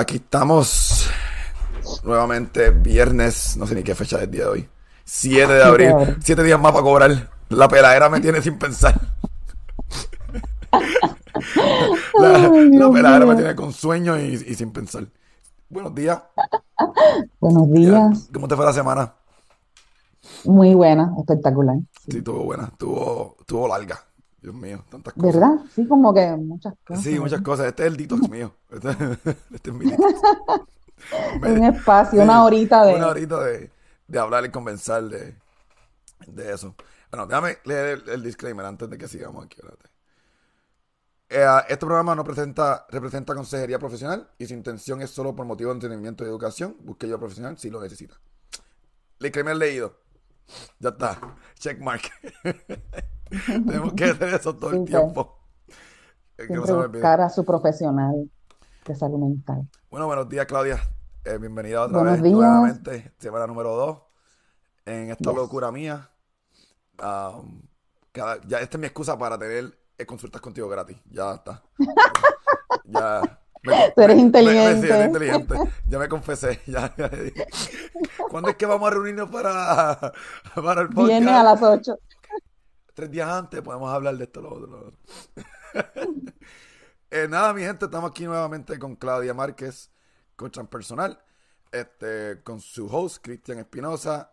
aquí estamos nuevamente viernes, no sé ni qué fecha es el día de hoy. 7 de abril, 7 días más para cobrar. La peladera me tiene sin pensar. la, peladera me tiene con sueño y, sin pensar. Buenos días. Buenos días. ¿Cómo te fue la semana? Muy buena, espectacular. Sí, estuvo buena, estuvo, estuvo larga. Dios mío, tantas cosas. ¿Verdad? Sí, como que muchas cosas. Sí, muchas cosas. Este es el detox mío. Este, este, es mi Un espacio, una horita de... Una horita de, de hablar y convencer de, de eso. Bueno, déjame leer el, disclaimer antes de que sigamos aquí. Eh, este programa no presenta, representa consejería profesional y su intención es solo por motivo de entendimiento y educación. Busque yo profesional si lo necesita. Disclaimer leído. Ya está. Checkmark. Tenemos que hacer eso todo el tiempo. buscar a su profesional de salud mental. Bueno, buenos días, Claudia. Eh, bienvenida otra vez nuevamente. Semana número 2 en esta locura mía. Um, ya esta es mi excusa para tener eh, consultas contigo gratis. Ya está. ya. Tú eres inteligente. inteligente. Ya me confesé. Ya, ¿Cuándo es que vamos a reunirnos para, para el podcast? Viene a las 8 tres días antes podemos hablar de esto, lo otro, eh, nada, mi gente, estamos aquí nuevamente con Claudia Márquez, coach personal, este, con su host, Cristian Espinosa.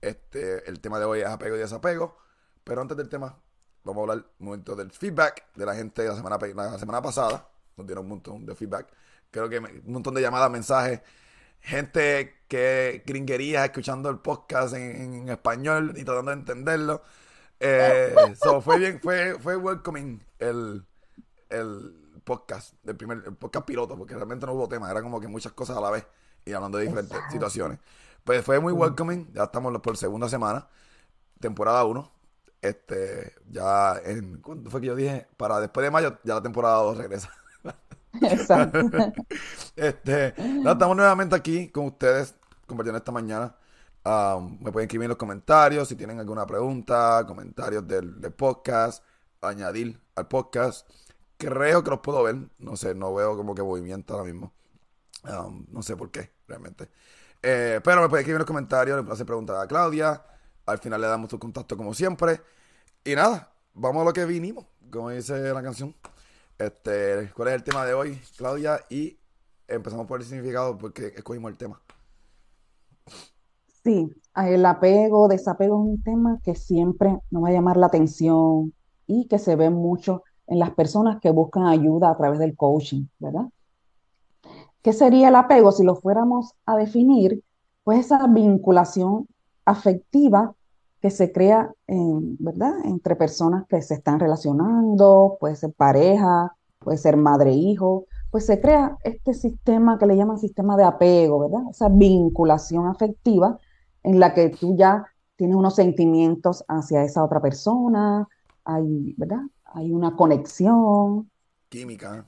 Este, el tema de hoy es apego y desapego. Pero antes del tema, vamos a hablar un momento del feedback de la gente de la semana, la semana pasada. Nos dieron un montón de feedback. Creo que un montón de llamadas, mensajes. Gente que gringuería escuchando el podcast en, en español y tratando de entenderlo. Eh, fue bien, fue, fue welcoming el, el podcast, el primer podcast piloto, porque realmente no hubo tema, era como que muchas cosas a la vez y hablando de diferentes situaciones. Pues fue muy welcoming, ya estamos por segunda semana, temporada 1. Este, ya en, ¿cuándo fue que yo dije? Para después de mayo, ya la temporada 2 regresa. Exacto. este, estamos nuevamente aquí con ustedes, compartiendo esta mañana Um, me pueden escribir en los comentarios si tienen alguna pregunta, comentarios del, podcast, añadir al podcast. Creo que los puedo ver, no sé, no veo como que movimiento ahora mismo. Um, no sé por qué, realmente. Eh, pero me pueden escribir en los comentarios, le pueden hacer preguntas a Claudia. Al final le damos tu contacto como siempre. Y nada, vamos a lo que vinimos, como dice la canción. Este, ¿Cuál es el tema de hoy, Claudia? Y empezamos por el significado porque escogimos el tema. Sí, el apego, desapego es un tema que siempre nos va a llamar la atención y que se ve mucho en las personas que buscan ayuda a través del coaching, ¿verdad? ¿Qué sería el apego? Si lo fuéramos a definir, pues esa vinculación afectiva que se crea, en, ¿verdad? Entre personas que se están relacionando, puede ser pareja, puede ser madre-hijo, pues se crea este sistema que le llaman sistema de apego, ¿verdad? Esa vinculación afectiva en la que tú ya tienes unos sentimientos hacia esa otra persona, hay, ¿verdad? Hay una conexión. Química.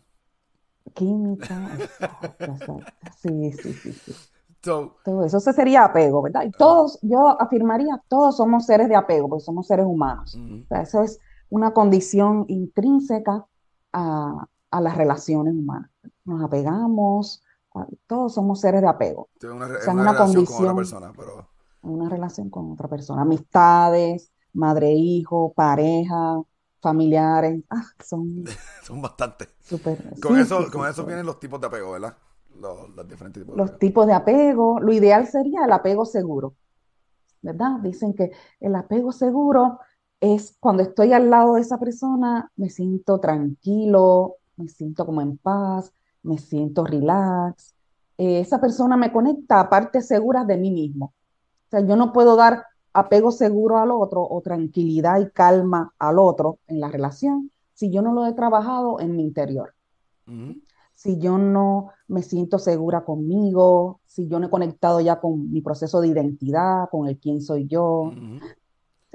Química, Sí, sí, sí, sí. Todo eso se sería apego, ¿verdad? Y todos, yo afirmaría, todos somos seres de apego, porque somos seres humanos. o sea, eso es una condición intrínseca a, a, las relaciones humanas. Nos apegamos, todos somos seres de apego. Una, o sea, una, condición, con una persona, pero una relación con otra persona, amistades, madre, hijo, pareja, familiares, ah, son... son bastantes. Con eso, con eso vienen los tipos de apego, ¿verdad? Los, diferentes tipos de Los tipos de apego, lo ideal sería el apego seguro, ¿verdad? Dicen que el apego seguro es cuando estoy al lado de esa persona, me siento tranquilo, me siento como en paz, me siento relax. Eh, esa persona me conecta a partes seguras de mí mismo sea, yo no puedo dar apego seguro al otro o tranquilidad y calma al otro en la relación si yo no lo he trabajado en mi interior. Si yo no me siento segura conmigo, si yo no he conectado ya con mi proceso de identidad, con el quién soy yo,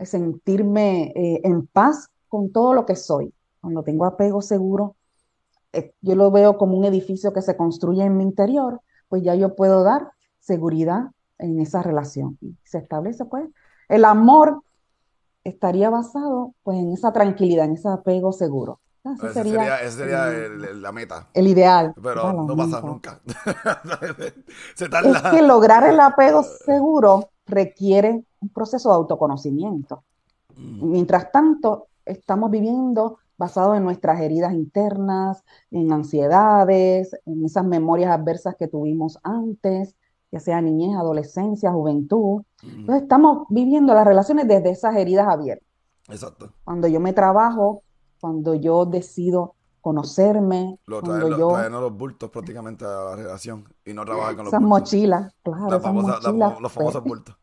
sentirme eh, en paz con todo lo que soy. Cuando tengo apego seguro, eh, yo lo veo como un edificio que se construye en mi interior, pues ya yo puedo dar seguridad en esa relación. Y se establece, pues, el amor estaría basado, pues, en esa tranquilidad, en ese apego seguro. Ese Ese sería, sería, sería el, el- la meta. el ideal. Pero ¿verdad? no pasa nunca. Se Es tarda. que lograr el apego seguro requiere un proceso de autoconocimiento. Mm, Mientras tanto, estamos viviendo basado en nuestras heridas internas, en ansiedades, en esas memorias adversas que tuvimos antes, ya sea niñez, adolescencia, juventud. Entonces, estamos viviendo las relaciones desde esas heridas abiertas. Exacto. Cuando yo me trabajo, cuando yo decido conocerme, Lo cuando traen, yo, traernos los bultos prácticamente a la relación y no trabajar con los esas bultos. mochilas, claro, esas famosas, las mochilas, famo- los pues, famosos bultos.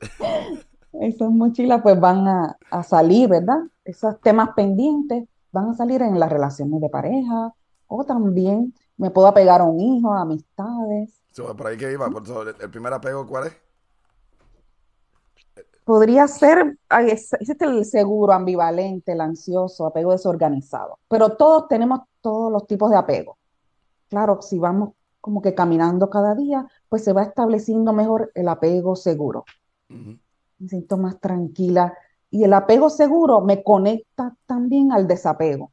esas mochilas pues van a, a salir, ¿verdad? Esos temas pendientes van a salir en las relaciones de pareja o también me puedo apegar a un hijo, a amistades. So, por ahí que iba. Por eso, el primer apego, ¿cuál es? Podría ser, existe el seguro, ambivalente, el ansioso, apego desorganizado, pero todos tenemos todos los tipos de apego. Claro, si vamos como que caminando cada día, pues se va estableciendo mejor el apego seguro. Ujú. Me siento más tranquila. Y el apego seguro me conecta también al desapego,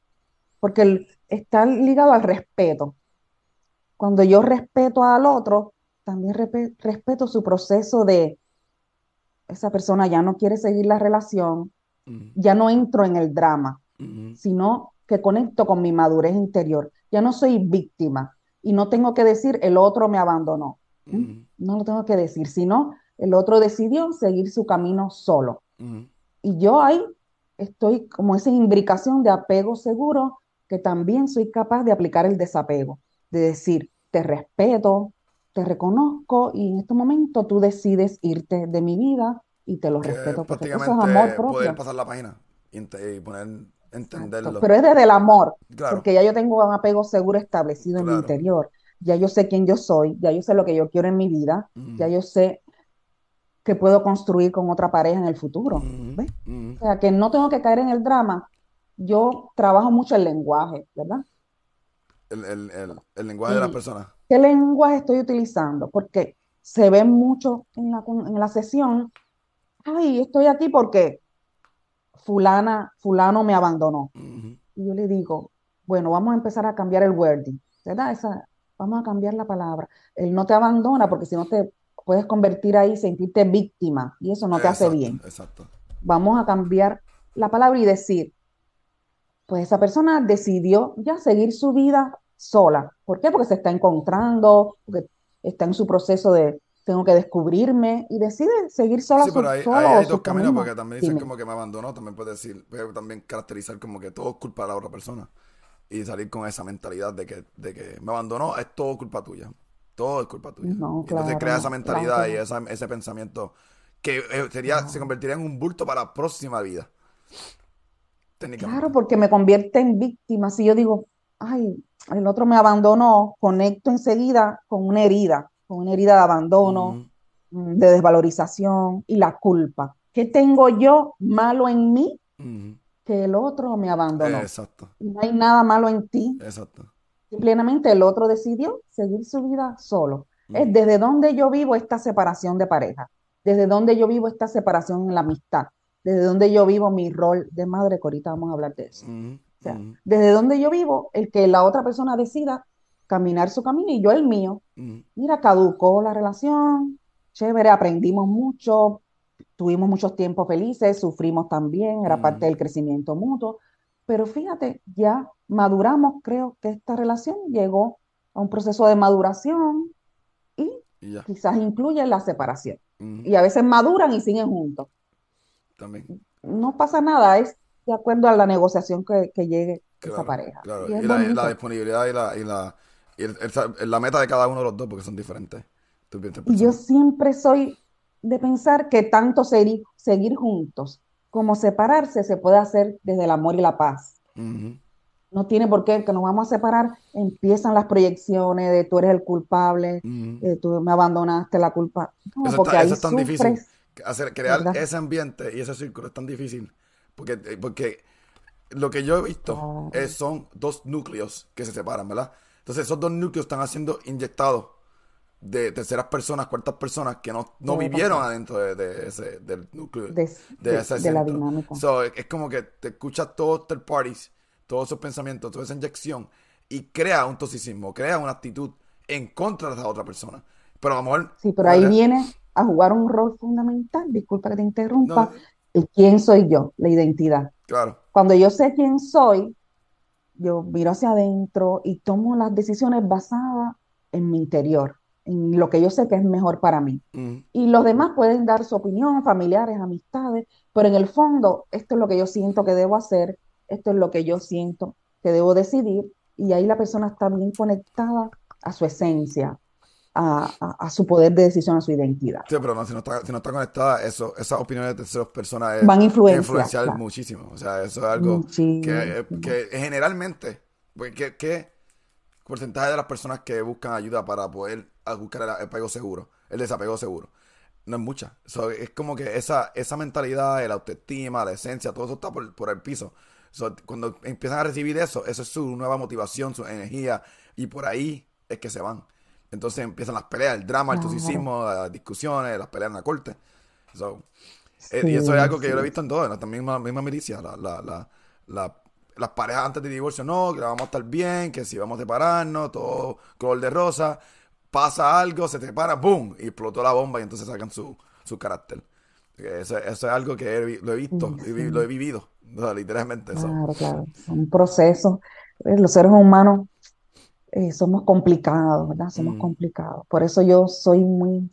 porque el- está ligado al respeto. Cuando yo respeto al otro, también respeto su proceso de esa persona ya no quiere seguir la relación, Ujú. ya no entro en el drama, Ujú. sino que conecto con mi madurez interior. Ya no soy víctima y no tengo que decir el otro me abandonó. ¿m? Ujú. No lo tengo que decir, sino el otro decidió seguir su camino solo. Ujú. Y yo ahí estoy como esa imbricación de apego seguro que también soy capaz de aplicar el desapego, de decir, te respeto, te reconozco y en este momento tú decides irte de mi vida y te lo Que respeto porque eso es amor poder propio. pasar la página y, ent- y poner, Exacto. entenderlo. Pero es desde el amor, Claro, porque ya yo tengo un apego seguro establecido en mi interior. Ya yo sé quién yo soy, ya yo sé lo que yo quiero en mi vida, ya yo sé que puedo construir con otra pareja en el futuro. Ujú. O sea, que no tengo que caer en el drama. Yo trabajo mucho el lenguaje, ¿verdad? El, el, el, el lenguaje de las ¿Y personas. qué lenguaje estoy utilizando? Porque se ve mucho en la, en la sesión. Ay, estoy aquí porque fulana, fulano me abandonó. Y yo le digo, bueno, vamos a empezar a cambiar el wording, ¿verdad? Esa, vamos a cambiar la palabra. Él no te abandona porque si no te puedes convertir ahí, sentirte víctima y eso no te hace bien. exacto. Vamos a cambiar la palabra y decir, pues esa persona decidió ya seguir su vida sola. ¿Por qué? Porque se está encontrando, porque está en su proceso de tengo que descubrirme y decide seguir sola Sí, pero hay, solo hay, hay dos caminos, camino. porque también dicen Dime. como que me abandonó, también puede decir, puede también caracterizar como que todo es culpa de la otra persona. Y salir con esa mentalidad de que, de que me abandonó, es todo culpa tuya. Todo es culpa tuya. No, Y entonces claro, crea esa no, mentalidad claro y no. esa, ese pensamiento que eh, sería, se Claro. convertiría en un bulto para la próxima vida, Claro, porque me convierte en víctima. Si yo digo, ay, el otro me abandonó, conecto enseguida con una herida, con una herida de abandono, mm, de desvalorización y la culpa. ¿Qué tengo yo malo en mí que el otro me abandonó? Exacto, no hay nada malo en ti. exacto. Simplemente el otro decidió seguir su vida solo. Es desde donde yo vivo esta separación de pareja, desde donde yo vivo esta separación en la amistad, desde donde yo vivo mi rol de madre, que ahorita vamos a hablar de eso. O sea, desde donde yo vivo, el que la otra persona decida caminar su camino y yo el mío. Mira, caducó la relación, chévere, aprendimos mucho, tuvimos muchos tiempos felices, sufrimos también, era parte ujú. del crecimiento mutuo, pero fíjate, ya maduramos, creo que esta relación llegó a un proceso de maduración y ya, quizás incluye la separación. Y a veces maduran y siguen juntos. también. No pasa nada, es de acuerdo a la negociación que, que llegue esa pareja. claro. Y es Y la, disponibilidad y la, y la, y el- el- la meta de cada uno de los dos, porque son diferentes. Y yo siempre soy de pensar que tanto seguir, seguir juntos como separarse se puede hacer desde el amor y la paz. No tiene por qué que nos vamos a separar, empiezan las proyecciones de tú eres el culpable, eh, tú me abandonaste la culpa. No, Eso porque está, ahí eso es tan difícil. Hacer, crear ¿verdad? ese ambiente y ese círculo es tan difícil. Porque, eh, porque lo que yo he visto Claro. es, son dos núcleos que se separan, ¿verdad? Entonces esos dos núcleos están siendo inyectados de terceras personas, cuartas personas que no, no vivieron pasar. adentro de, de ese, del núcleo, de, ese de la dinámica. So, es como que te escuchas todos third parties todos esos pensamientos, toda esa inyección y crea un toxicismo, crea una actitud en contra de la otra persona. Pero amor. Sí, pero ahí viene a jugar un rol fundamental, disculpa que te interrumpa, el quién soy yo, la identidad. Claro. Cuando yo sé quién soy, yo miro hacia adentro y tomo las decisiones basadas en mi interior, en lo que yo sé que es mejor para mí. Y los demás pueden dar su opinión, familiares, amistades, pero en el fondo, esto es lo que yo siento que debo hacer, esto es lo que yo siento que debo decidir, y ahí la persona está bien conectada a su esencia, a, su poder de decisión, a su identidad. Sí, pero no, si, no está, si no está conectada, eso, esas opiniones de terceras personas van a influenciar, muchísimo. O sea, eso es algo que, que, generalmente, pues, ¿qué, porcentaje de las personas que buscan ayuda para poder buscar el apego seguro, el desapego seguro? No es mucha. es como que esa, esa mentalidad, la autoestima, la esencia, todo eso está por, por el piso. cuando empiezan a recibir eso, eso es su nueva motivación, su energía, y por ahí es que se van. Entonces empiezan las peleas, el drama, el toxicismo, las discusiones, las peleas en la corte. Eh, y eso es algo que yo lo he visto en todo, en la misma, misma milicia. las parejas antes de divorcio, no, que vamos a estar bien, que si vamos a separarnos, todo color de rosa. Pasa algo, se separa, ¡boom! Y explotó la bomba y entonces sacan su, su carácter. Eso, eso, es algo que lo he visto, lo he vivido, literalmente. Claro, claro. Es un proceso. Los seres humanos eh, somos complicados, ¿verdad? Somos mm. complicados. Por eso yo soy muy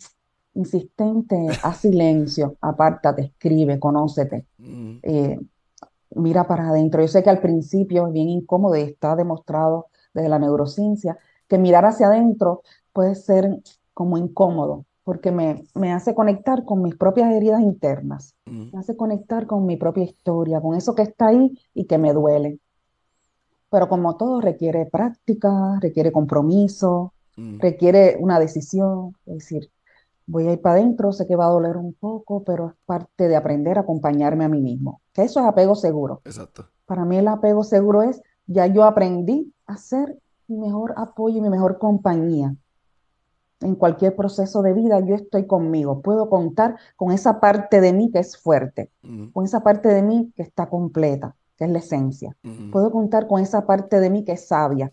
insistente a silencio, apártate, escribe, conócete, mm. eh, mira para adentro. Yo sé que al principio es bien incómodo y está demostrado desde la neurociencia que mirar hacia adentro puede ser como incómodo, porque me, me hace conectar con mis propias heridas internas, mm. me hace conectar con mi propia historia, con eso que está ahí y que me duele. Pero como todo requiere práctica, requiere compromiso, mm. requiere una decisión. Es decir, voy a ir para adentro, sé que va a doler un poco, pero es parte de aprender a acompañarme a mí mismo. Que eso es apego seguro. Exacto. Para mí el apego seguro es, ya yo aprendí a ser mi mejor apoyo y mi mejor compañía. En cualquier proceso de vida yo estoy conmigo. Puedo contar con esa parte de mí que es fuerte, mm. con esa parte de mí que está completa que es la esencia. Puedo contar con esa parte de mí que es sabia,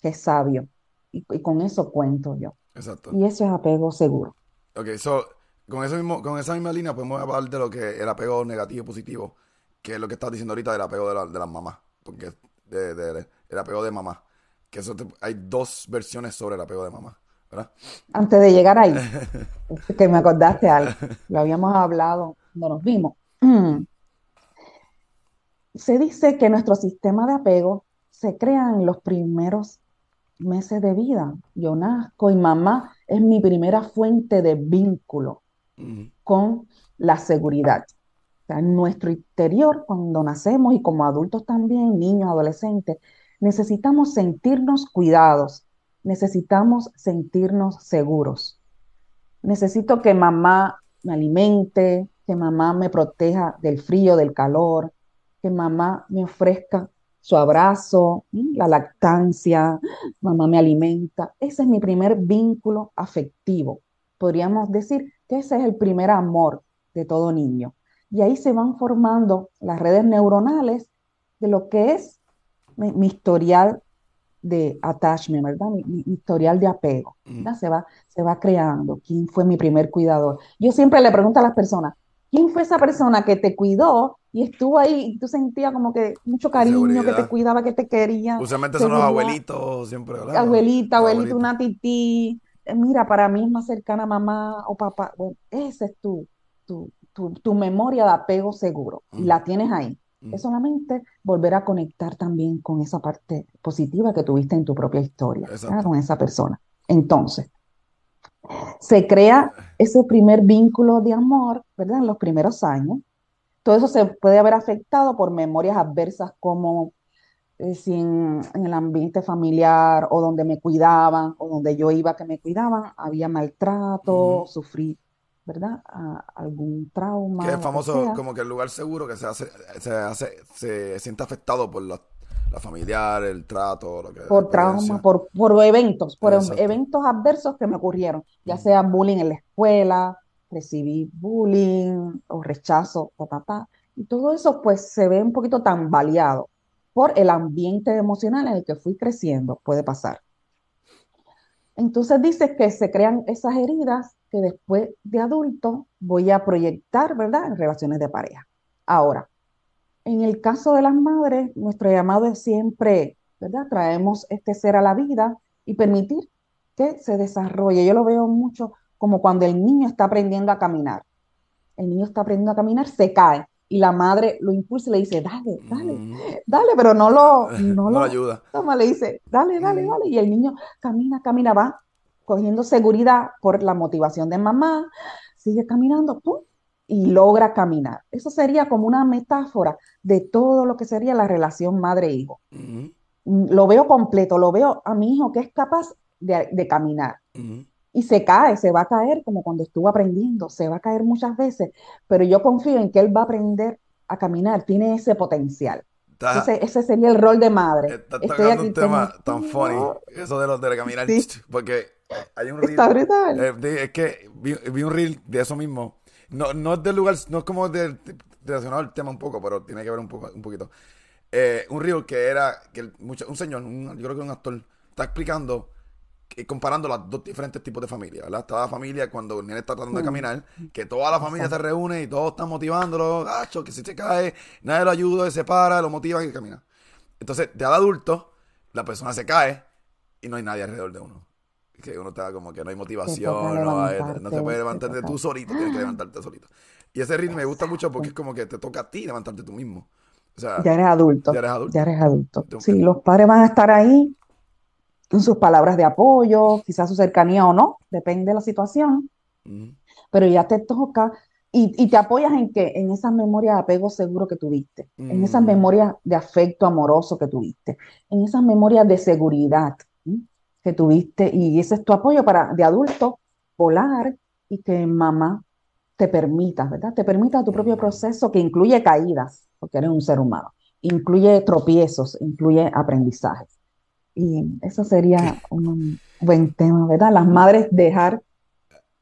que es sabio. Y, con eso cuento yo. Exacto. Y eso es apego seguro. Ok, so, con, eso mismo, con esa misma línea podemos hablar de lo que el apego negativo y positivo, que es lo que estás diciendo ahorita del apego de, la, de las mamás, porque de, el apego de mamá. Que eso hay dos versiones sobre el apego de mamá. ¿verdad? Antes de llegar ahí, que me acordaste algo, lo habíamos hablado no nos vimos. Se dice que nuestro sistema de apego se crea en los primeros meses de vida. Yo nazco y mamá es mi primera fuente de vínculo con la seguridad. en nuestro interior, cuando nacemos y como adultos también, niños, adolescentes, necesitamos sentirnos cuidados, necesitamos sentirnos seguros. Necesito que mamá me alimente, que mamá me proteja del frío, del calor, que mamá me ofrezca su abrazo, la lactancia, mamá me alimenta. Ese es mi primer vínculo afectivo. Podríamos decir que ese es el primer amor de todo niño. Y ahí se van formando las redes neuronales de lo que es mi, historial de attachment, ¿verdad? Mi, historial de apego. Se, va, se va creando. ¿Quién fue mi primer cuidador? Yo siempre le pregunto a las personas, ¿quién fue esa persona que te cuidó y estuvo ahí y tú sentías como que mucho cariño, que te cuidaba, que te quería. Usualmente son los abuelitos siempre, ¿verdad? Abuelita, abuelito, una tití. Eh, mira, para mí es más cercana mamá o papá. Bueno, esa es tu, tu, tu, memoria de apego seguro y la tienes ahí. Es solamente volver a conectar también con esa parte positiva que tuviste en tu propia historia, con esa persona. Entonces, se crea ese primer vínculo de amor, ¿verdad? En los primeros años, todo eso se puede haber afectado por memorias adversas como eh, en, el ambiente familiar o donde me cuidaban o donde yo iba que me cuidaban, había maltrato, sufrí, ¿verdad? algún trauma. Que es famoso como que el lugar seguro que se hace, se hace, se siente afectado por la, familiar, el trato, lo que por trauma, por, por eventos, por eventos adversos que me ocurrieron, ya sea bullying en la escuela, recibí bullying o rechazo, ta, ta, ta. Y todo eso pues se ve un poquito tambaleado. por el ambiente emocional en el que fui creciendo, puede pasar. Entonces dice que se crean esas heridas que después de adulto voy a proyectar, ¿verdad?, en relaciones de pareja. Ahora, en el caso de las madres, nuestro llamado es siempre, ¿verdad? Traemos este ser a la vida y permitir que se desarrolle. Yo lo veo mucho como cuando el niño está aprendiendo a caminar. El niño está aprendiendo a caminar, se cae y la madre lo impulsa y le dice, dale, dale, mm. dale, pero no lo, no, lo ayuda. Toma, le dice, dale, dale, mm. dale. Y el niño camina, camina, va cogiendo seguridad por la motivación de mamá, sigue caminando, ¡pum! y logra caminar. Eso sería como una metáfora de todo lo que sería la relación madre-hijo. Mm, lo veo completo, lo veo a mi hijo que es capaz de, caminar. Y se cae, se va a caer como cuando estuvo aprendiendo, se va a caer muchas veces, pero yo confío en que él va a aprender a caminar, tiene ese potencial. ese sería el rol de madre. Está tocando un tema tan funny, eso de los de caminar, porque hay un reel. Está brutal. Eh, es que vi, vi, un reel de eso mismo no, no es del lugar, no es como de, relacionado al tema un poco, pero tiene que ver un, poco, un poquito. Eh, un río que era, que un señor, yo creo que un actor, está explicando, comparando los dos diferentes tipos de familia, ¿verdad? Está la familia cuando el nene está tratando de caminar, que toda la familia se reúne y todos están motivándolo, gacho, que si se cae, nadie lo ayuda, se para, lo motiva y camina. Entonces, de adulto, la persona se cae y no hay nadie alrededor de uno que uno está como que no hay motivación, no, se puede levantar de tú solito, tienes que levantarte solito. Y ese ritmo me gusta mucho porque es como que te toca a ti levantarte tú mismo. O sea, ya eres adulto. Ya eres adulto. Ya eres adulto. Sí, los padres van a estar ahí sus palabras de apoyo, quizás su cercanía o no, depende de la situación. Pero ya te toca y, y, te apoyas en que en esas memorias de apego seguro que tuviste, en esas memorias de afecto amoroso que tuviste, en esas memorias de seguridad que tuviste y ese es tu apoyo para de adulto volar y que mamá te permita, ¿verdad? Te permita tu propio proceso que incluye caídas, porque eres un ser humano, incluye tropiezos, incluye aprendizajes. Y eso sería un buen tema, ¿verdad? Las madres dejar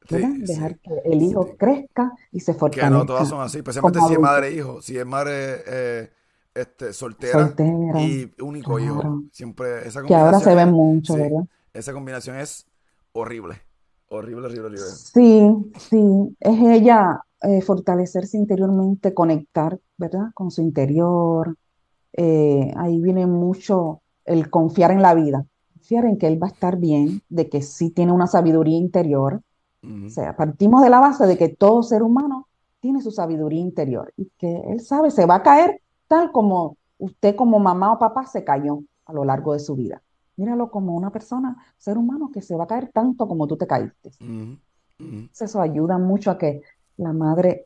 dejar que el hijo crezca y se fortalezca. Que no todas son así, especialmente si es madre e hijo, si es madre eh, este, soltera, y único hijo. Siempre esa Que ahora se ve mucho, ¿verdad? Esa combinación es horrible. Horrible, horrible, horrible. Sí, sí. Es ella eh, fortalecerse interiormente, conectar, ¿verdad? Con su interior. Eh, ahí viene mucho el confiar en la vida. Confiar en que él va a estar bien, de que sí tiene una sabiduría interior. O sea, partimos de la base de que todo ser humano tiene su sabiduría interior y que él sabe, se va a caer tal como usted como mamá o papá se cayó a lo largo de su vida. Míralo como una persona, ser humano, que se va a caer tanto como tú te caíste. Eso ayuda mucho a que la madre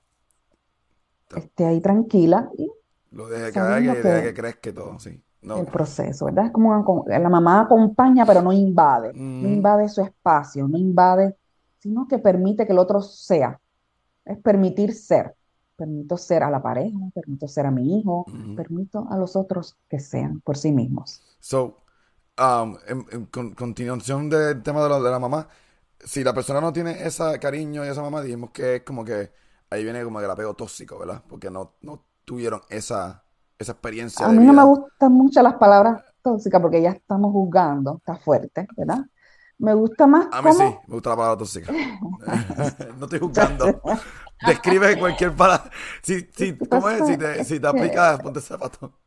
esté ahí tranquila y lo deje que deje que crezca todo, sí. El proceso, ¿verdad? Es como la mamá acompaña, pero no invade. No invade su espacio, no invade, sino que permite que el otro sea. Es permitir ser permito ser a la pareja, permito ser a mi hijo, permito a los otros que sean por sí mismos. So, um, en, continuación del tema de la, de la mamá, si la persona no tiene ese cariño y esa mamá, dijimos que es como que ahí viene como el apego tóxico, ¿verdad? Porque no, no tuvieron esa, esa experiencia. A mí no me gustan mucho las palabras tóxicas porque ya estamos juzgando, está fuerte, ¿verdad? Me gusta más. A mí sí, me gusta la palabra tóxica. no estoy juzgando. Describe cualquier palabra. Si, si, ¿Cómo es? Si te, si te aplica, ponte zapato.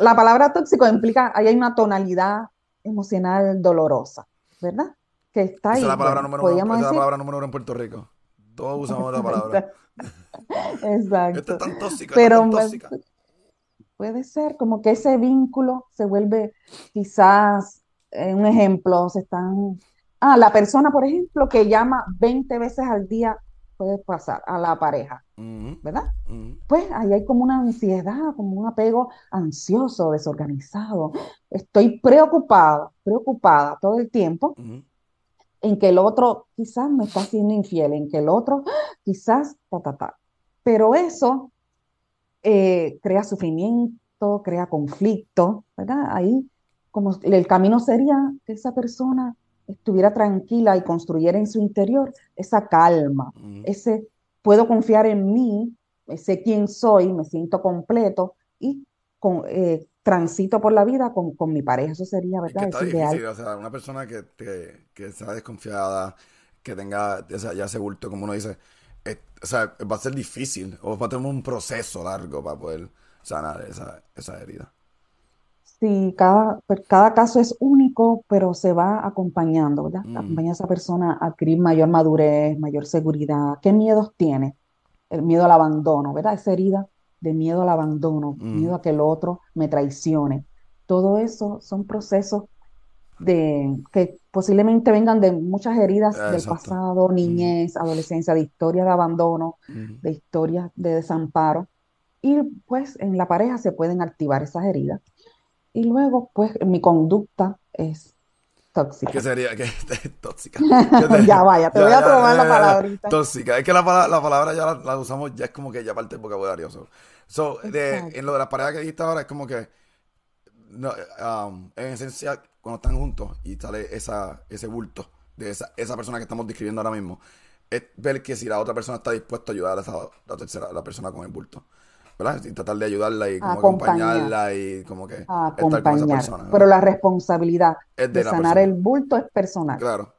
La palabra tóxico implica, ahí hay una tonalidad emocional dolorosa, ¿verdad? Que está ahí. Esa es la palabra, número, uno, esa es la palabra número uno en Puerto Rico. Todos usamos la palabra. Exacto. Esta es tan tóxica, Pero tan tóxica. Puede ser como que ese vínculo se vuelve quizás, eh, un ejemplo, se están... Ah, la persona, por ejemplo, que llama 20 veces al día puede pasar a la pareja, ¿verdad? Pues ahí hay como una ansiedad, como un apego ansioso, desorganizado. Estoy preocupada, preocupada todo el tiempo en que el otro quizás me está siendo infiel, en que el otro quizás, ta, ta, ta. Pero eso eh, crea sufrimiento, crea conflicto, ¿verdad? Ahí como el camino sería que esa persona estuviera tranquila y construyera en su interior esa calma, ese puedo confiar en mí, sé quién soy, me siento completo y con, eh, transito por la vida con, con mi pareja. Eso sería, Es ¿verdad? que está Es ideal. o sea, una persona que, que, que sea desconfiada, que tenga o sea, ya ese bulto, como uno dice, es- o sea, va a ser difícil, o va a tener un proceso largo para poder sanar esa, esa herida. Sí, cada, per- cada caso es único, pero se va acompañando, ¿verdad? Mm, Acompaña a esa persona a adquirir mayor madurez, mayor seguridad. ¿Qué miedos tiene? El miedo al abandono, ¿verdad? Esa herida de miedo al abandono, miedo mm, a que el otro me traicione. Todo eso son procesos de, que posiblemente vengan de muchas heridas eh, del exacto. pasado, Mm, niñez, adolescencia, de historias de abandono, mm, de historias de desamparo. Y pues en la pareja se pueden activar esas heridas. Y luego, pues mi conducta es ¿Qué tóxica. sería? ¿Qué tóxica? ¿Qué te- Ya vaya, te ya, voy a ya, la palabrita. Tóxica. Es que la, pala- la palabra ya la, la usamos, ya es como que ya parte del vocabulario. So, So, de, en lo de las parejas que dijiste ahora, es como que, no, um, en esencia, cuando están juntos y sale esa, ese bulto de esa, esa persona que estamos describiendo ahora mismo, es ver que si la otra persona está dispuesta a ayudar a esa, la tercera, la persona con el bulto. ¿Verdad? Y tratar de ayudarla y como acompañarla y como que estar con esa persona. Pero la responsabilidad Es de sanar persona. el bulto es personal. Claro,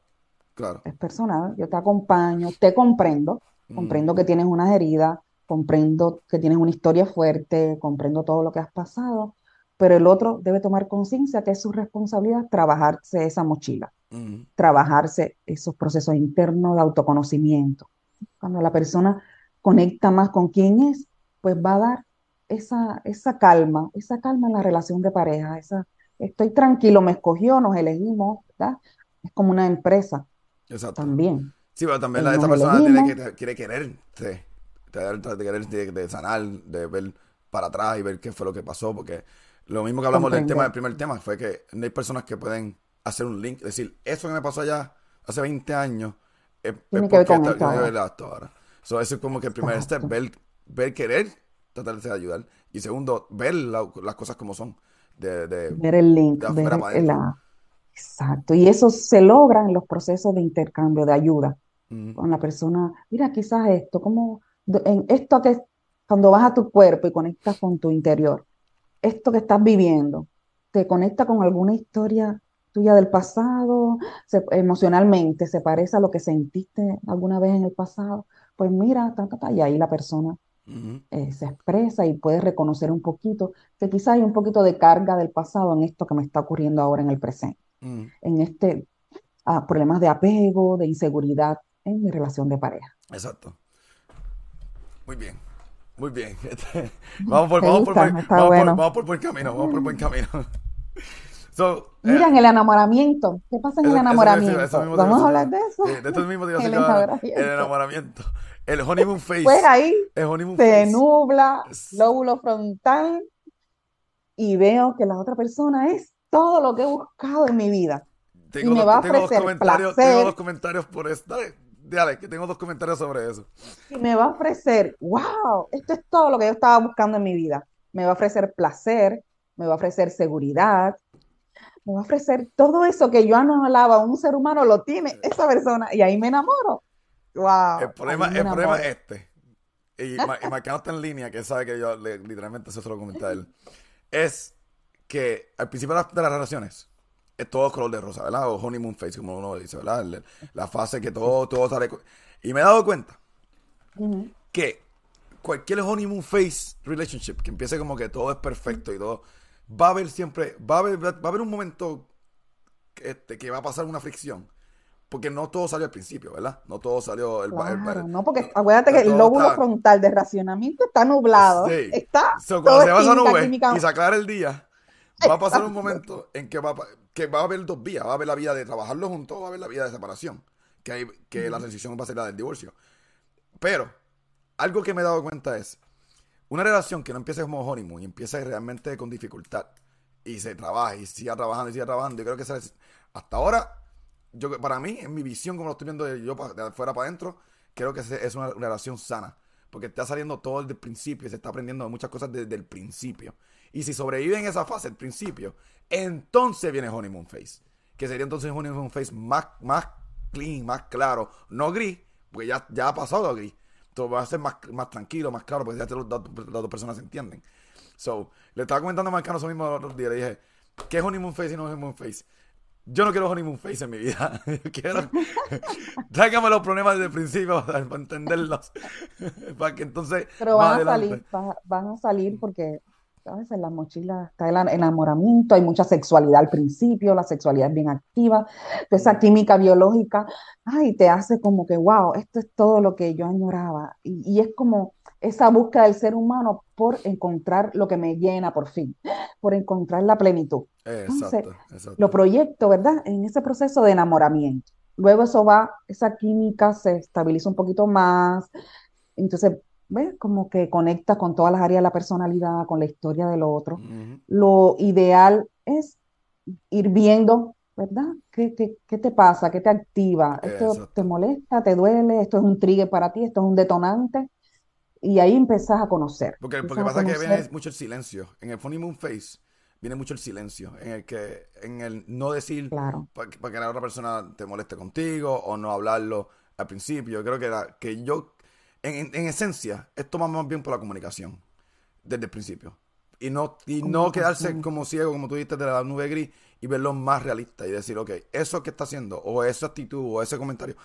claro. Es personal. Yo te acompaño, te comprendo, Mm, comprendo que tienes unas heridas, comprendo que tienes una historia fuerte, comprendo todo lo que has pasado, pero el otro debe tomar conciencia que es su responsabilidad trabajarse esa mochila, mm, trabajarse esos procesos internos de autoconocimiento. Cuando la persona conecta más con quién es, pues va a dar esa, esa calma, esa calma en la relación de pareja, esa, estoy tranquilo, me escogió, nos elegimos, ¿verdad? Es como una empresa exacto. también. Sí, pero también Eh, la, esa persona tiene elegimos, que, te- quiere quererte, de, de sanar, de ver para atrás y ver qué fue lo que pasó, porque lo mismo que hablamos del tema del primer tema fue que no hay personas que pueden hacer un link, decir, eso que me pasó allá hace 20 años es, es porque esta- esto ahora. So, eso es como que el primer step, Exacto. ver, ver querer, tratar de ayudar. Y segundo, ver la- las cosas como son, de, de, Ver el link, de ver la... Exacto. Y eso se logra en los procesos de intercambio, de ayuda. Con la persona, mira, quizás esto, como en esto que cuando vas a tu cuerpo y conectas con tu interior, esto que estás viviendo, te conecta con alguna historia tuya del pasado, se- emocionalmente se parece a lo que sentiste alguna vez en el pasado, pues mira, ta, ta, ta, y ahí la persona eh, se expresa y puede reconocer un poquito que quizás hay un poquito de carga del pasado en esto que me está ocurriendo ahora en el presente, mm. en este ah, problemas de apego, de inseguridad en mi relación de pareja. Exacto. Muy bien. Muy bien. Este, vamos por, ¿Te vamos por, gusta? buen- Está vamos por, bueno. vamos por buen camino, vamos por buen camino. So, eh, Mira, en el enamoramiento, ¿qué pasa en el eso, eso enamoramiento? Vamos a hablar de eso. Sí, de esto mismo El ahora. El enamoramiento. enamoramiento. El honeymoon Pues face. ahí El honeymoon se face. nubla lóbulo frontal y veo que la otra persona es todo lo que he buscado en mi vida. Y Tengo me dos, va a tengo dos ofrecer comentarios, tengo dos placer, comentarios por eso. Dale, que tengo dos comentarios sobre eso. y me va a ofrecer, wow, esto es todo lo que yo estaba buscando en mi vida. Me va a ofrecer placer, me va a ofrecer seguridad, me va a ofrecer todo eso que yo anhelaba, un ser humano lo tiene esa persona, y ahí me enamoro. El Wow, problema, el problema es este. Y, y Marcano está en línea, que él sabe que yo le- literalmente eso se lo comenté a él. Es que al principio de las, de las relaciones es todo color de rosa, ¿verdad? O honeymoon face, como uno dice, ¿verdad? El- la fase que todo, todo sale. Y me he dado cuenta que cualquier honeymoon face relationship que empiece como que todo es perfecto y todo, va a haber siempre, va a haber, va a haber un momento que, este, que va a pasar una fricción. Porque no todo salió al principio, ¿verdad? No todo salió. El, el- Claro, el- no, porque acuérdate que el lóbulo está- frontal de racionamiento está nublado, Sí. está So, cuando se va esa nube y se aclara el día, va a pasar un momento en que va, a que va a haber dos vías. Va a haber la vía de trabajarlo juntos, va a haber la vía de separación. Que, hay, que la transición va a ser la del divorcio. Pero, algo que me he dado cuenta es, una relación que no empiece como honeymoon y empiece realmente con dificultad y se trabaja y siga trabajando y siga trabajando, yo creo que esa es- hasta ahora, yo para mí, en mi visión, como lo estoy viendo de yo pa- de afuera para adentro, creo que es una relación sana. Porque está saliendo todo desde el principio y se está aprendiendo muchas cosas desde el principio. Y si sobrevive en esa fase, el principio, entonces viene Honeymoon Face. Que sería entonces un Honeymoon Face más, más clean, más claro. No gris, porque ya, ya ha pasado a gris. Entonces va a ser más, más tranquilo, más claro, porque ya te lo- las, las dos personas se entienden. So, le estaba comentando a Marcano eso mismo el otro día. Le dije, ¿qué es honeymoon face y no honeymoon face? Yo no quiero honeymoon face en mi vida. Yo quiero. Tráigame los problemas desde el principio para, entenderlos. para que entonces. Pero van a adelante- salir, va- van a salir porque a veces en la mochila está el enamoramiento, hay mucha sexualidad al principio, la sexualidad es bien activa, toda esa química biológica, ay, te hace como que, wow, esto es todo lo que yo añoraba. Y, y es como esa búsqueda del ser humano por encontrar lo que me llena por fin, por encontrar la plenitud. Exacto, exacto. Lo proyecto, ¿verdad? En ese proceso de enamoramiento. Luego eso va, esa química se estabiliza un poquito más. Entonces, ¿ves? Como que conecta con todas las áreas de la personalidad, con la historia del otro. Ujú. Lo ideal es ir viendo, ¿verdad? ¿Qué, qué, qué te pasa? ¿Qué te activa? ¿Esto Exacto. te molesta? ¿Te duele? ¿Esto es un trigger para ti? ¿Esto es un detonante? Y ahí empezás a conocer. Porque, porque pasa que conocer. viene mucho el silencio. En el honeymoon face viene mucho el silencio. En el que, en el no decir Claro. para que, pa' que la otra persona te moleste contigo o no hablarlo al principio. Creo que, la- que yo, en, en- en esencia, esto va más bien por la comunicación desde el principio. Y no, y no quedarse como ciego, como tú dijiste, de la nube gris y verlo más realista y decir, ok, eso que está haciendo, o esa actitud, o ese comentario,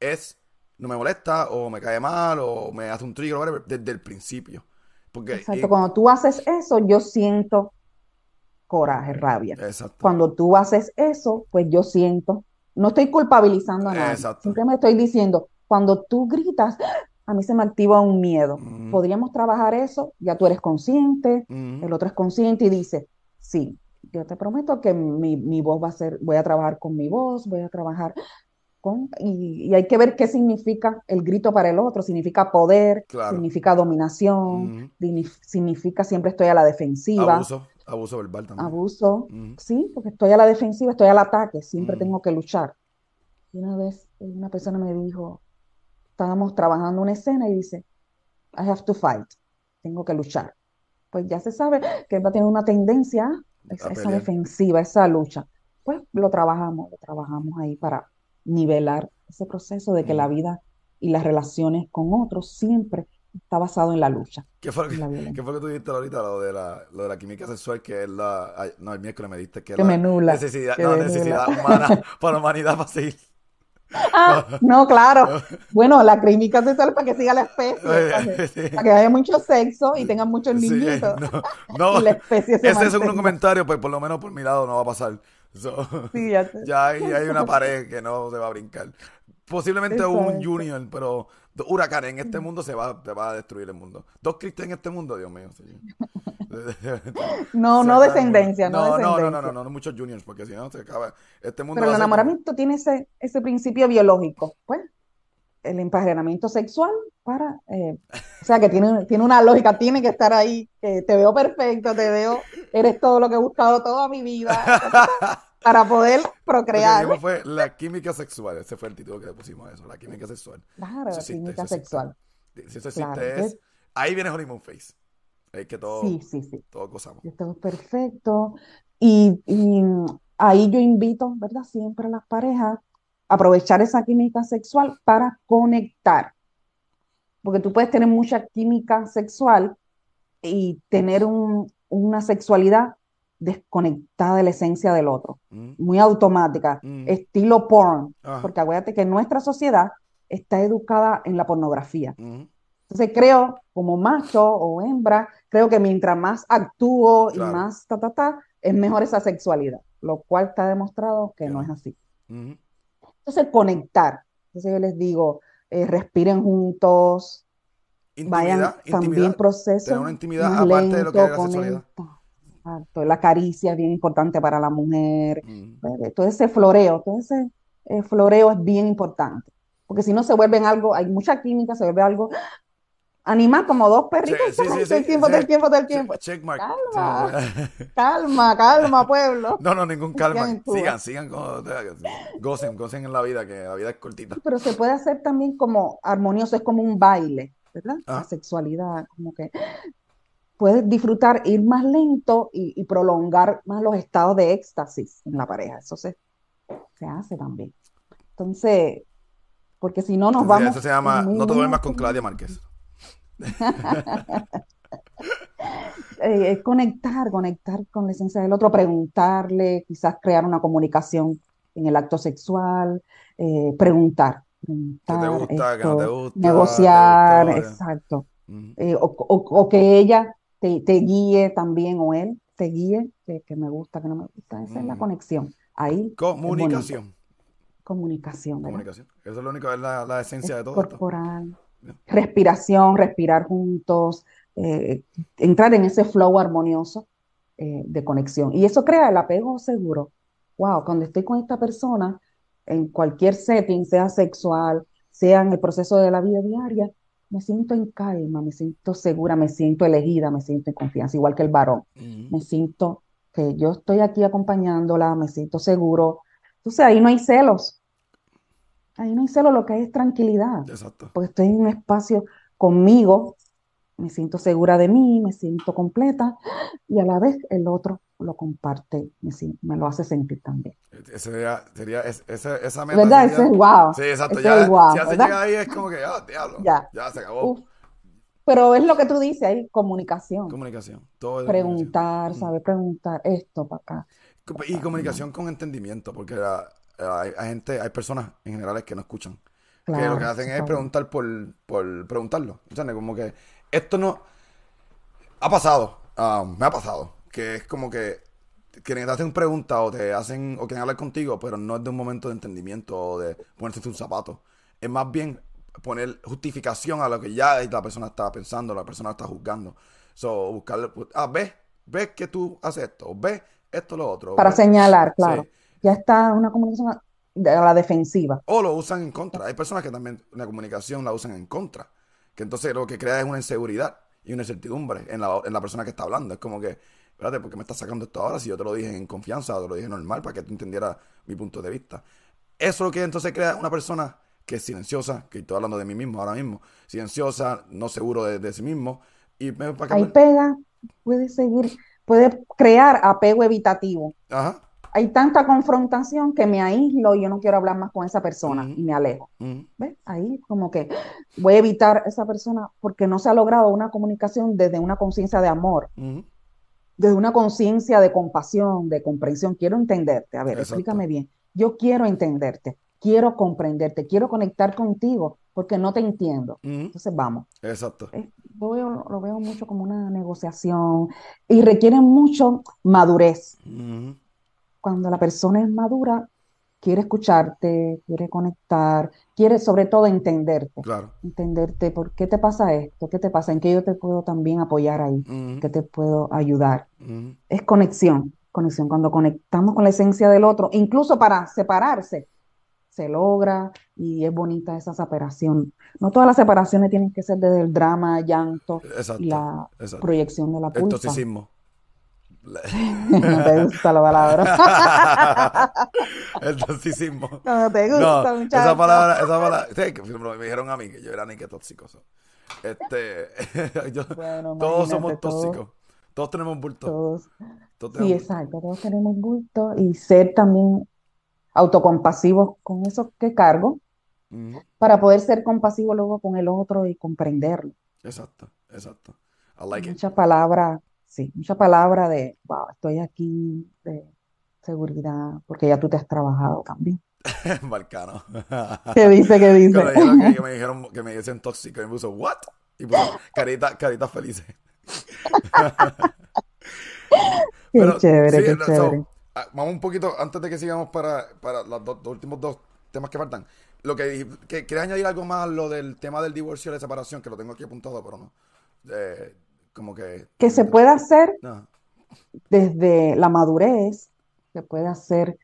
es, no me molesta, o me cae mal, o me hace un trigger, whatever, desde el principio. Porque, Exacto. y- Cuando tú haces eso, yo siento coraje, rabia. exacto. Cuando tú haces eso, pues yo siento, no estoy culpabilizando a nadie, Exacto. simplemente estoy diciendo, cuando tú gritas, a mí se me activa un miedo. Ujú. Podríamos trabajar eso, ya tú eres consciente, Ujú. el otro es consciente y dice, sí, yo te prometo que mi, mi voz va a ser, voy a trabajar con mi voz, voy a trabajar con, y, y hay que ver qué significa el grito para el otro, significa poder, Claro. significa dominación, digni- significa siempre estoy a la defensiva Abuso, abuso verbal también. abuso, sí, porque estoy a la defensiva, estoy al ataque, siempre Mm. tengo que luchar. Y una vez una persona me dijo, estábamos trabajando una escena y dice, I have to fight, tengo que luchar. Pues ya se sabe que va a tener una tendencia esa, esa defensiva, esa lucha. Pues lo trabajamos, lo trabajamos ahí para nivelar ese proceso de que la Mm. vida y las relaciones con otros siempre está basado en la lucha, ¿Qué fue, lo la que, qué fue lo que tú dijiste ahorita? Lo de la, lo de la química sexual, que es la. ay, no, el miércoles me diste que es Que la me nubla, necesidad, que no, necesidad humana para la humanidad para seguir. Ah, no, claro. Bueno, la química sexual para que siga la especie, para que, Sí, para que haya mucho sexo y tengan muchos sí, niñitos. no, no, y la especie se ese es un comentario, pues por lo menos por mi lado no va a pasar. So, Sí, ya ya hay, hay una pared que no se va a brincar. Posiblemente un junior, pero dos huracanes en este mundo se va, se va a destruir el mundo. Dos cristos en este mundo, Dios mío. señor. No, no descendencia, no no, no, no, no, descendencia. no, no, no muchos juniors, porque si no se acaba. Este mundo Pero el como- enamoramiento tiene ese, ese principio biológico, pues, el emparenamiento sexual para, eh, o sea, que tiene, tiene una lógica, tiene que estar ahí, te veo perfecto, te veo, eres todo lo que he buscado toda mi vida, para poder Lo procrear. dijimos fue la química sexual. Ese fue el título que le pusimos a eso, la química sexual. Claro, Eso existe, química eso existe. sexual. Si eso existe Claro, es... entonces- Ahí viene honeymoon face. Es que todo, Sí, sí, sí. todo gozamos. Esto es perfecto. Y, y ahí yo invito, ¿verdad? Siempre a las parejas a aprovechar esa química sexual para conectar. Porque tú puedes tener mucha química sexual y tener un- una sexualidad desconectada de la esencia del otro, Mm, muy automática, Mm. estilo porn. Ajá. Porque acuérdate que nuestra sociedad está educada en la pornografía. mm, Entonces creo, como macho o hembra, creo que mientras más actúo y más ta, ta, ta, es mejor esa sexualidad, lo cual está demostrado que no es así. Entonces conectar. Entonces yo les digo, eh, respiren juntos, vayan Intimidad, también procesos Tener una intimidad más aparte de lo que es la sexualidad. conecta. Exacto. La caricia es bien importante para la mujer. Mm, ¿ves? Todo ese floreo, todo ese eh, floreo es bien importante. Porque si no se vuelven algo, hay mucha química, se vuelve algo animal como dos perritos Sí, sí, sí, todo el tiempo, todo el tiempo, todo el tiempo. che- Checkmark. Calma. Calma, calma, pueblo. No, no, ningún calma. Sigan. Sigan, con- Gocen, gocen en la vida, que la vida es cortita. Pero se puede hacer también como armonioso, es como un baile, ¿verdad? La Ah. sexualidad, como que puedes disfrutar, ir más lento y, y prolongar más los estados de éxtasis en la pareja. Eso se, se hace también. Entonces, porque si no nos Entonces, vamos eso se llama No te duermas con. Claudia Márquez. eh, conectar, conectar con la esencia del otro, preguntarle, quizás crear una comunicación en el acto sexual, eh, preguntar, ¿Qué te preguntar gusta? ¿Qué no te esto, gusta? negociar, ¿Te gustó? exacto. Ujú. Eh, o, o- o que ella te, te guíe también, o él te guíe, que, que me gusta, que no me gusta. Esa es la Mm. conexión. Ahí. Comunicación. Comunicación, ¿verdad? Comunicación. Eso es lo único, es la, la esencia de todo corporal. Respiración, respirar juntos, eh, entrar en ese flow armonioso eh, de conexión. Y eso crea el apego seguro. Wow, cuando estoy con esta persona, en cualquier setting, sea sexual, sea en el proceso de la vida diaria, me siento en calma, me siento segura, me siento elegida, me siento en confianza, igual que el varón. Me siento que yo estoy aquí acompañándola, me siento seguro. Entonces ahí no hay celos, ahí no hay celos, lo que hay es tranquilidad Exacto. porque estoy en un espacio conmigo, me siento segura de mí, me siento completa y a la vez el otro lo comparte, me, me lo hace sentir también. Ese sería, sería es- esa, esa meta ¿Verdad? Ese sería- es wow, Sí, exacto. ese Ya, es wow, si hace ¿verdad? llega ahí es como que, ah, diablo. Ya. Ya se acabó. Uf. Pero es lo que tú dices, hay comunicación, Comunicación. Todo es comunicación. preguntar, Ujú. saber preguntar esto para acá. Y comunicación con entendimiento, porque la- hay, hay gente, hay personas en general que no escuchan. Que lo que Claro, hacen es preguntar por, por preguntarlo. ¿Entiendes? Como que esto no. Ha pasado, ah, me ha pasado, que es como que quieren te hacen preguntas o te hacen o quieren hablar contigo, pero no es de un momento de entendimiento o de ponerse tus zapatos. Es más bien poner justificación a lo que ya la persona está pensando, la persona está juzgando. So, buscarle, ah, ves, ves que tú haces esto, ves esto, lo otro. Para ves- señalar, claro. Sí. Ya está una comunicación a la defensiva. O lo usan en contra. Hay personas que también la comunicación la usan en contra. Que entonces lo que crea es una inseguridad y una incertidumbre en la, en la persona que está hablando. Es como que, espérate, ¿por qué me estás sacando esto ahora? Si yo te lo dije en confianza, te lo dije normal para que tú entendieras mi punto de vista. Eso lo que entonces crea una persona que es silenciosa, que estoy hablando de mí mismo ahora mismo, silenciosa, no seguro de, de sí mismo. Y me- para que Ahí me- pega, puede seguir, puede crear apego evitativo. Ajá. Hay tanta confrontación que me aíslo y yo no quiero hablar más con esa persona y me alejo. ¿Ves? Ahí como que voy a evitar esa persona porque no se ha logrado una comunicación desde una conciencia de amor, desde una conciencia de compasión, de comprensión. Quiero entenderte. A ver, Exacto. explícame bien. Yo quiero entenderte, quiero comprenderte, quiero conectar contigo porque no te entiendo. Entonces vamos. Exacto. Eh, Lo veo, lo veo mucho como una negociación y requiere mucho madurez. Cuando la persona es madura, quiere escucharte, quiere conectar, quiere sobre todo entenderte, Claro. entenderte por qué te pasa esto, qué te pasa, en qué yo te puedo también apoyar ahí, Ujú. qué te puedo ayudar. Ujú. Es conexión, conexión. Cuando conectamos con la esencia del otro, incluso para separarse, se logra y es bonita esa separación. No todas las separaciones tienen que ser desde el drama, llanto Exacto. la Exacto. proyección de la El culpa. toxicismo. No te gusta la palabra. El toxicismo. No te No, gusta, esa muchacho. palabra, esa palabra, sí, me dijeron a mí que yo era ni que tóxico. Este, yo- Bueno, todos somos tóxicos. Todos tenemos bulto. Todos. Todos Sí, exacto. Todos tenemos bulto y ser también autocompasivos con eso que cargo para poder ser compasivo luego con el otro y comprenderlo. Exacto, exacto. I like it. Mucha palabra, sí, mucha palabra de, wow, estoy aquí, de seguridad, porque ya tú te has trabajado también. Balcano. ¿Qué dice? ¿Qué Que dice? que, que me dijeron que me dicen tóxico y me puso, ¿what? Y puso carita, caritas felices. Qué Pero, chévere, sí, qué so, chévere. ah, vamos un poquito, antes de que sigamos para, para los, dos- los últimos dos temas que faltan. Lo que, que ¿Quieres añadir algo más a lo del tema del divorcio y la separación? Que lo tengo aquí apuntado, pero no. Eh, como que... Que se puede hacer No. desde la madurez, se puede hacer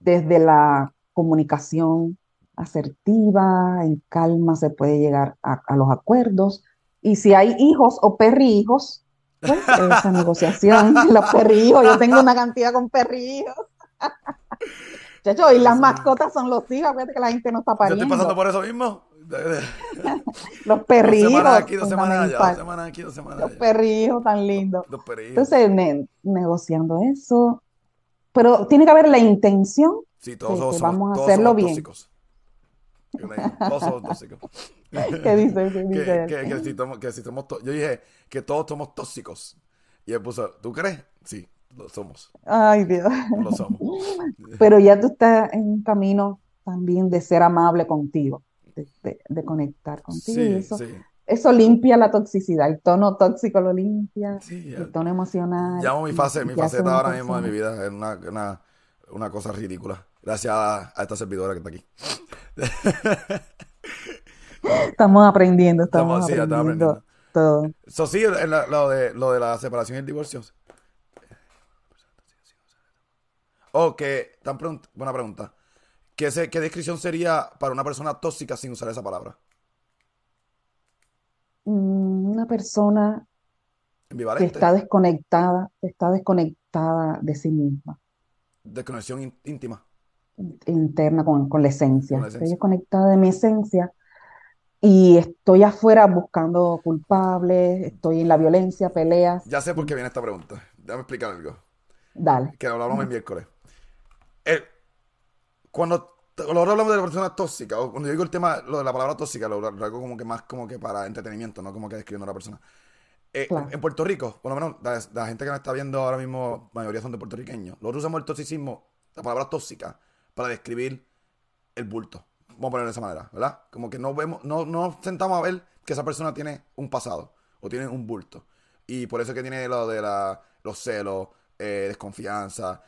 desde la comunicación asertiva, en calma se puede llegar a, a los acuerdos. Y si hay hijos o perrijos, pues esa negociación, los perrijos, yo tengo una cantidad con perrijos. Chacho, y las mascotas son los hijos, acuérdate que la gente no está Yo estoy pasando pariendo. por eso mismo. Los Dos perrijos, semanas aquí, dos semanas allá, dos semanas aquí, dos semanas Los allá. perrijos tan lindos. Dos perillos. Entonces, ne- negociando eso, pero tiene que haber la intención Sí, todos de que somos, vamos a todos hacerlo somos bien. tóxicos. Todos somos tóxicos. ¿Qué dice? ¿Qué que, dice? que, que si somos, que si somos yo dije que todos somos tóxicos. Y él puso, ¿tú crees? Sí, lo somos. Ay, Dios. Lo somos. Pero ya tú estás en un camino también de ser amable contigo, de, de- de conectar contigo. y eso, sí. eso limpia la toxicidad. El tono tóxico lo limpia, Sí, el tono emocional. Llamo mi fase, mi faceta ahora mismo de mi vida es una, una, una cosa ridícula. Gracias a, a esta servidora que está aquí. Estamos aprendiendo, Estamos- aprendiendo aprendiendo. todo. Eso sí, en la- lo, de, lo de la separación y el divorcio. Oh, que, tan pregun- buena pregunta. ¿Qué, se- ¿Qué descripción sería para una persona tóxica sin usar esa palabra? Mm, Una persona que está desconectada, está desconectada de sí misma, Desconexión ín- íntima. in- interna con, con la esencia. Con la Estoy desconectada de mi esencia y estoy afuera buscando culpables, estoy en la violencia, peleas. Ya sé por qué viene esta pregunta. Déjame explicar algo. Dale. Que lo hablamos el miércoles. Cuando, ahora hablamos de la persona tóxica, o cuando yo digo el tema, lo de la palabra tóxica, lo, lo hago como que más como que para entretenimiento, no como que describiendo a la persona. Eh, Claro. En Puerto Rico, por lo menos la, la gente que nos está viendo ahora mismo, la mayoría son de puertorriqueños. Nosotros usamos el toxicismo, la palabra tóxica, para describir el bulto. Vamos a ponerlo de esa manera, ¿verdad? Como que no vemos, no, no nos sentamos a ver que esa persona tiene un pasado o tiene un bulto. Y por eso es que tiene lo de la, los celos, eh, desconfianza.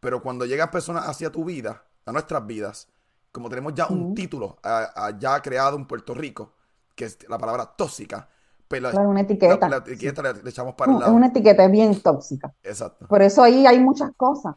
Pero cuando llegan personas hacia tu vida, a nuestras vidas, como tenemos ya un título a- a ya creado en Puerto Rico, que es la palabra tóxica, pues la, Claro, una etiqueta. la etiqueta le, le echamos para el Es una etiqueta es bien tóxica. Exacto. Por eso ahí hay muchas cosas,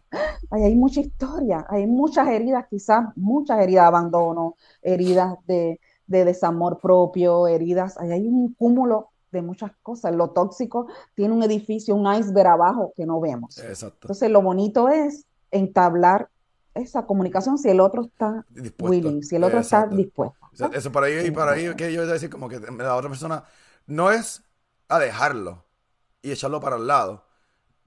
ahí hay mucha historia, hay muchas heridas, quizás muchas heridas de abandono, heridas de, de desamor propio, heridas, ahí hay un cúmulo de muchas cosas. Lo tóxico tiene un edificio, un iceberg abajo que no vemos. Exacto. Entonces lo bonito es entablar esa comunicación si el otro está Dispuesto. willing, si el otro está dispuesto. O sea, Eso para ahí, para ahí que yo iba a decir como que la otra persona no es a dejarlo y echarlo para el lado.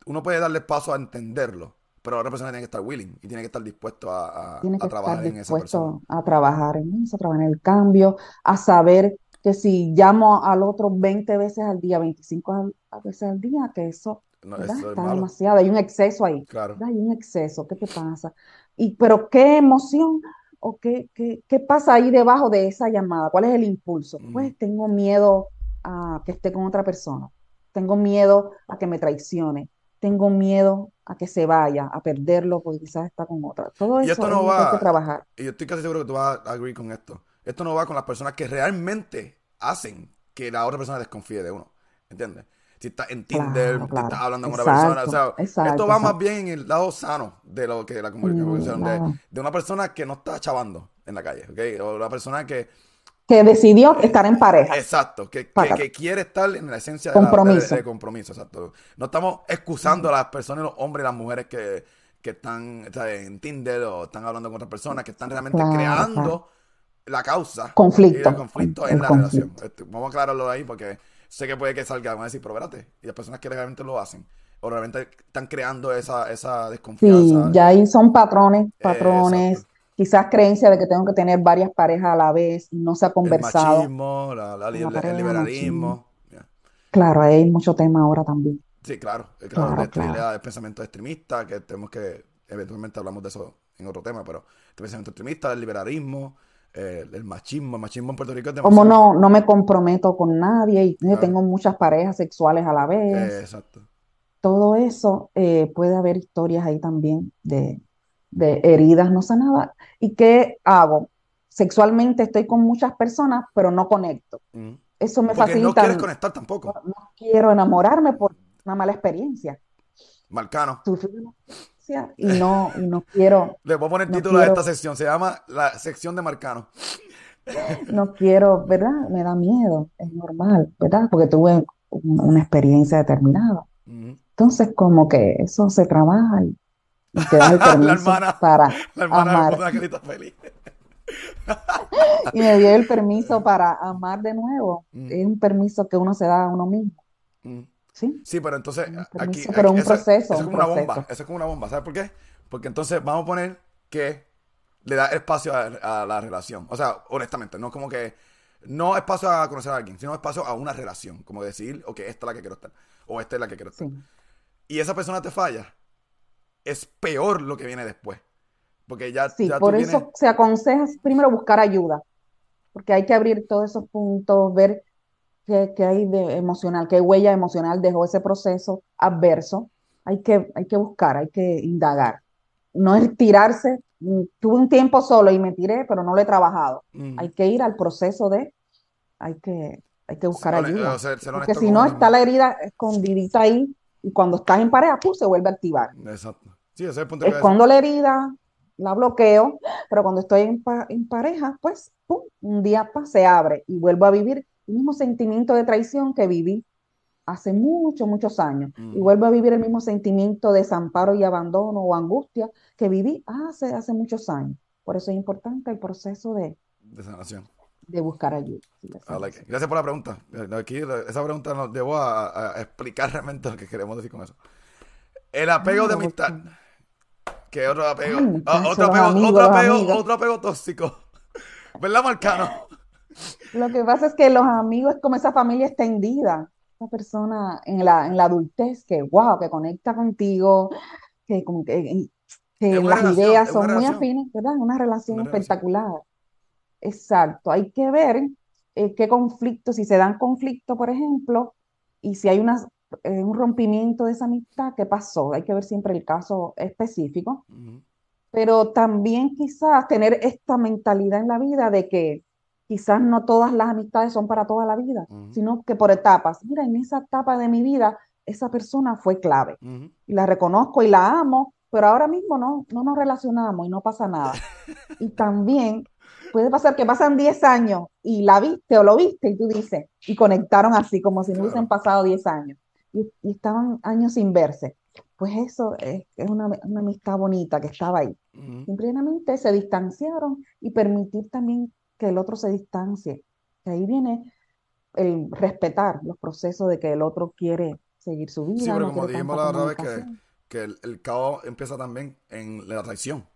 Uno puede darle paso a entenderlo, pero la otra persona tiene que estar willing y tiene que estar dispuesto a, a- Tiene a que estar trabajar en esa persona. dispuesto a trabajar en eso, a trabajar en el cambio, a saber que si llamo al otro 20 veces al día, 25 al- a veces al día, que eso, No, ¿verdad? eso es Está malo. demasiado, hay un exceso ahí, Claro. Hay un exceso, ¿qué te pasa? Y, pero ¿qué emoción o qué, qué, qué pasa ahí debajo de esa llamada? ¿Cuál es el impulso? Pues Ujú. tengo miedo a que esté con otra persona, tengo miedo a que me traicione, tengo miedo a que se vaya, a perderlo porque quizás está con otra. Todo Y eso esto es no lo que hay que va, trabajar. y yo estoy casi seguro que tú vas a agree con esto. Esto no va con las personas que realmente hacen que la otra persona desconfíe de uno. ¿Entiendes? Si estás en Tinder, Claro, si estás hablando con una persona, o sea, Exacto, exacto, esto va más exacto. bien en el lado sano de lo que la comunicación, Mm, de, claro. de una persona que no está chavando en la calle, ¿ok? O una persona que, Que decidió estar en pareja. exacto, que, que, quiere estar en la esencia de, la- de- Compromiso. de compromiso, exacto. No estamos excusando a las personas, los hombres y las mujeres que, que están en Tinder o están hablando con otras personas, que están realmente creando la causa Conflicto, y el conflicto el en la conflicto. relación. Este, vamos a aclararlo ahí porque sé que puede que salga, van a decir, pero espérate, y las personas que realmente lo hacen, o realmente están creando esa, esa Sí, desconfianza. ya ahí son patrones, Eh, patrones, exacto. quizás creencia de que tengo que tener varias parejas a la vez no se ha El conversado machismo, la- la- la el, pareja, liberalismo. Ya. Claro, ahí hay mucho tema ahora también. Sí, claro, eh, claro, Claro, este, claro. el pensamiento extremista, que tenemos que, eventualmente hablamos de eso en otro tema, pero el pensamiento extremista, el liberalismo, eh, el machismo, el machismo en Puerto Rico es Como demasiado. no, no me comprometo con nadie y eh, Claro. tengo muchas parejas sexuales a la Eh, vez. exacto. Todo eso eh, puede haber historias ahí también de, de heridas no sanadas. ¿Y qué hago? Sexualmente estoy con muchas personas, pero no conecto. Ujú. Eso me Porque no facilita, quieres no, conectar tampoco. no quiero enamorarme por una mala experiencia. Marcano. Sufrí una y no, y no quiero, Le voy a poner no título a esta quiero, sección. Se llama la sección de Marcano. no quiero, ¿verdad? Me da miedo, es normal, ¿verdad? Porque tuve un- una experiencia determinada. Ujú. Entonces, como que eso se trabaja y, y te das el La permiso hermana, para la hermana amar. feliz. Y me dio el permiso para amar de nuevo. Mm, Es un permiso que uno se da a uno mismo, mm. ¿Sí? Sí, pero entonces aquí, permiso, aquí- pero un eso, es un como una bomba. Eso es como una bomba. ¿Sabes por qué? Porque entonces vamos a poner que le da espacio a, a la relación. O sea, honestamente, no como que No espacio a conocer a alguien, sino espacio a una relación. Como decir, ok, esta es la que quiero estar. O esta es la que quiero estar. Sí. Y esa persona te falla. Es peor lo que viene después. Porque ya, Sí, ya por vienes- eso se aconseja primero buscar ayuda, porque hay que abrir todos esos puntos, ver qué, qué hay de emocional, qué huella emocional dejó ese proceso adverso. Hay que, hay que buscar, hay que indagar. No es tirarse, mm, tuve un tiempo solo y me tiré, pero no lo he trabajado. Mm. Hay que ir al proceso de, hay que, hay que buscar ayuda. Porque si no, está la herida escondidita ahí y cuando estás en pareja, ¡pum! se vuelve a activar. Exacto. Sí, ese es el punto. Escondo la herida, la bloqueo, pero cuando estoy en, pa- en pareja, pues, ¡pum! un día pa, se abre y vuelvo a vivir mismo sentimiento de traición que viví hace muchos, muchos años. Y Mm. vuelvo a vivir el mismo sentimiento de desamparo y abandono o angustia que viví hace, hace muchos años. Por eso es importante el proceso de, De sanación. de buscar ayuda. Sí, de like. Gracias por la pregunta. Aquí, esa pregunta nos llevó a, explicar realmente lo que queremos decir con eso. El apego de amistad. Que otro apego. Ay, Ah, otro apego, amigos, otro apego, amigos. otro apego tóxico. ¿Verdad, Marcano? Lo que pasa es que los amigos es como esa familia extendida, esa persona en la, en la adultez que, wow, que conecta contigo, que, como que, que Es una las relación, ideas son muy relación. afines, ¿verdad? Una relación Una relación. espectacular. Exacto. Hay que ver eh, qué conflictos, si se dan conflictos, por ejemplo, y si hay una, eh, un rompimiento de esa amistad, ¿qué pasó? Hay que ver siempre el caso específico pero también quizás tener esta mentalidad en la vida de que quizás no todas las amistades son para toda la vida, sino que por etapas. Mira, en esa etapa de mi vida, esa persona fue clave y la reconozco y la amo, pero ahora mismo no, no nos relacionamos y no pasa nada. Y también puede pasar que pasan 10 años y la viste o lo viste y tú dices, y conectaron así, como si no hubiesen Claro. pasado 10 años y, y estaban años sin verse. Pues eso es, es una, una amistad bonita que estaba ahí. Ujú. Simplemente se distanciaron y permitir también que el otro se distancie. Que ahí viene el respetar los procesos de que el otro quiere seguir su Sí, vida, pero no como dijimos la otra vez que, el, el caos empieza también en la traición.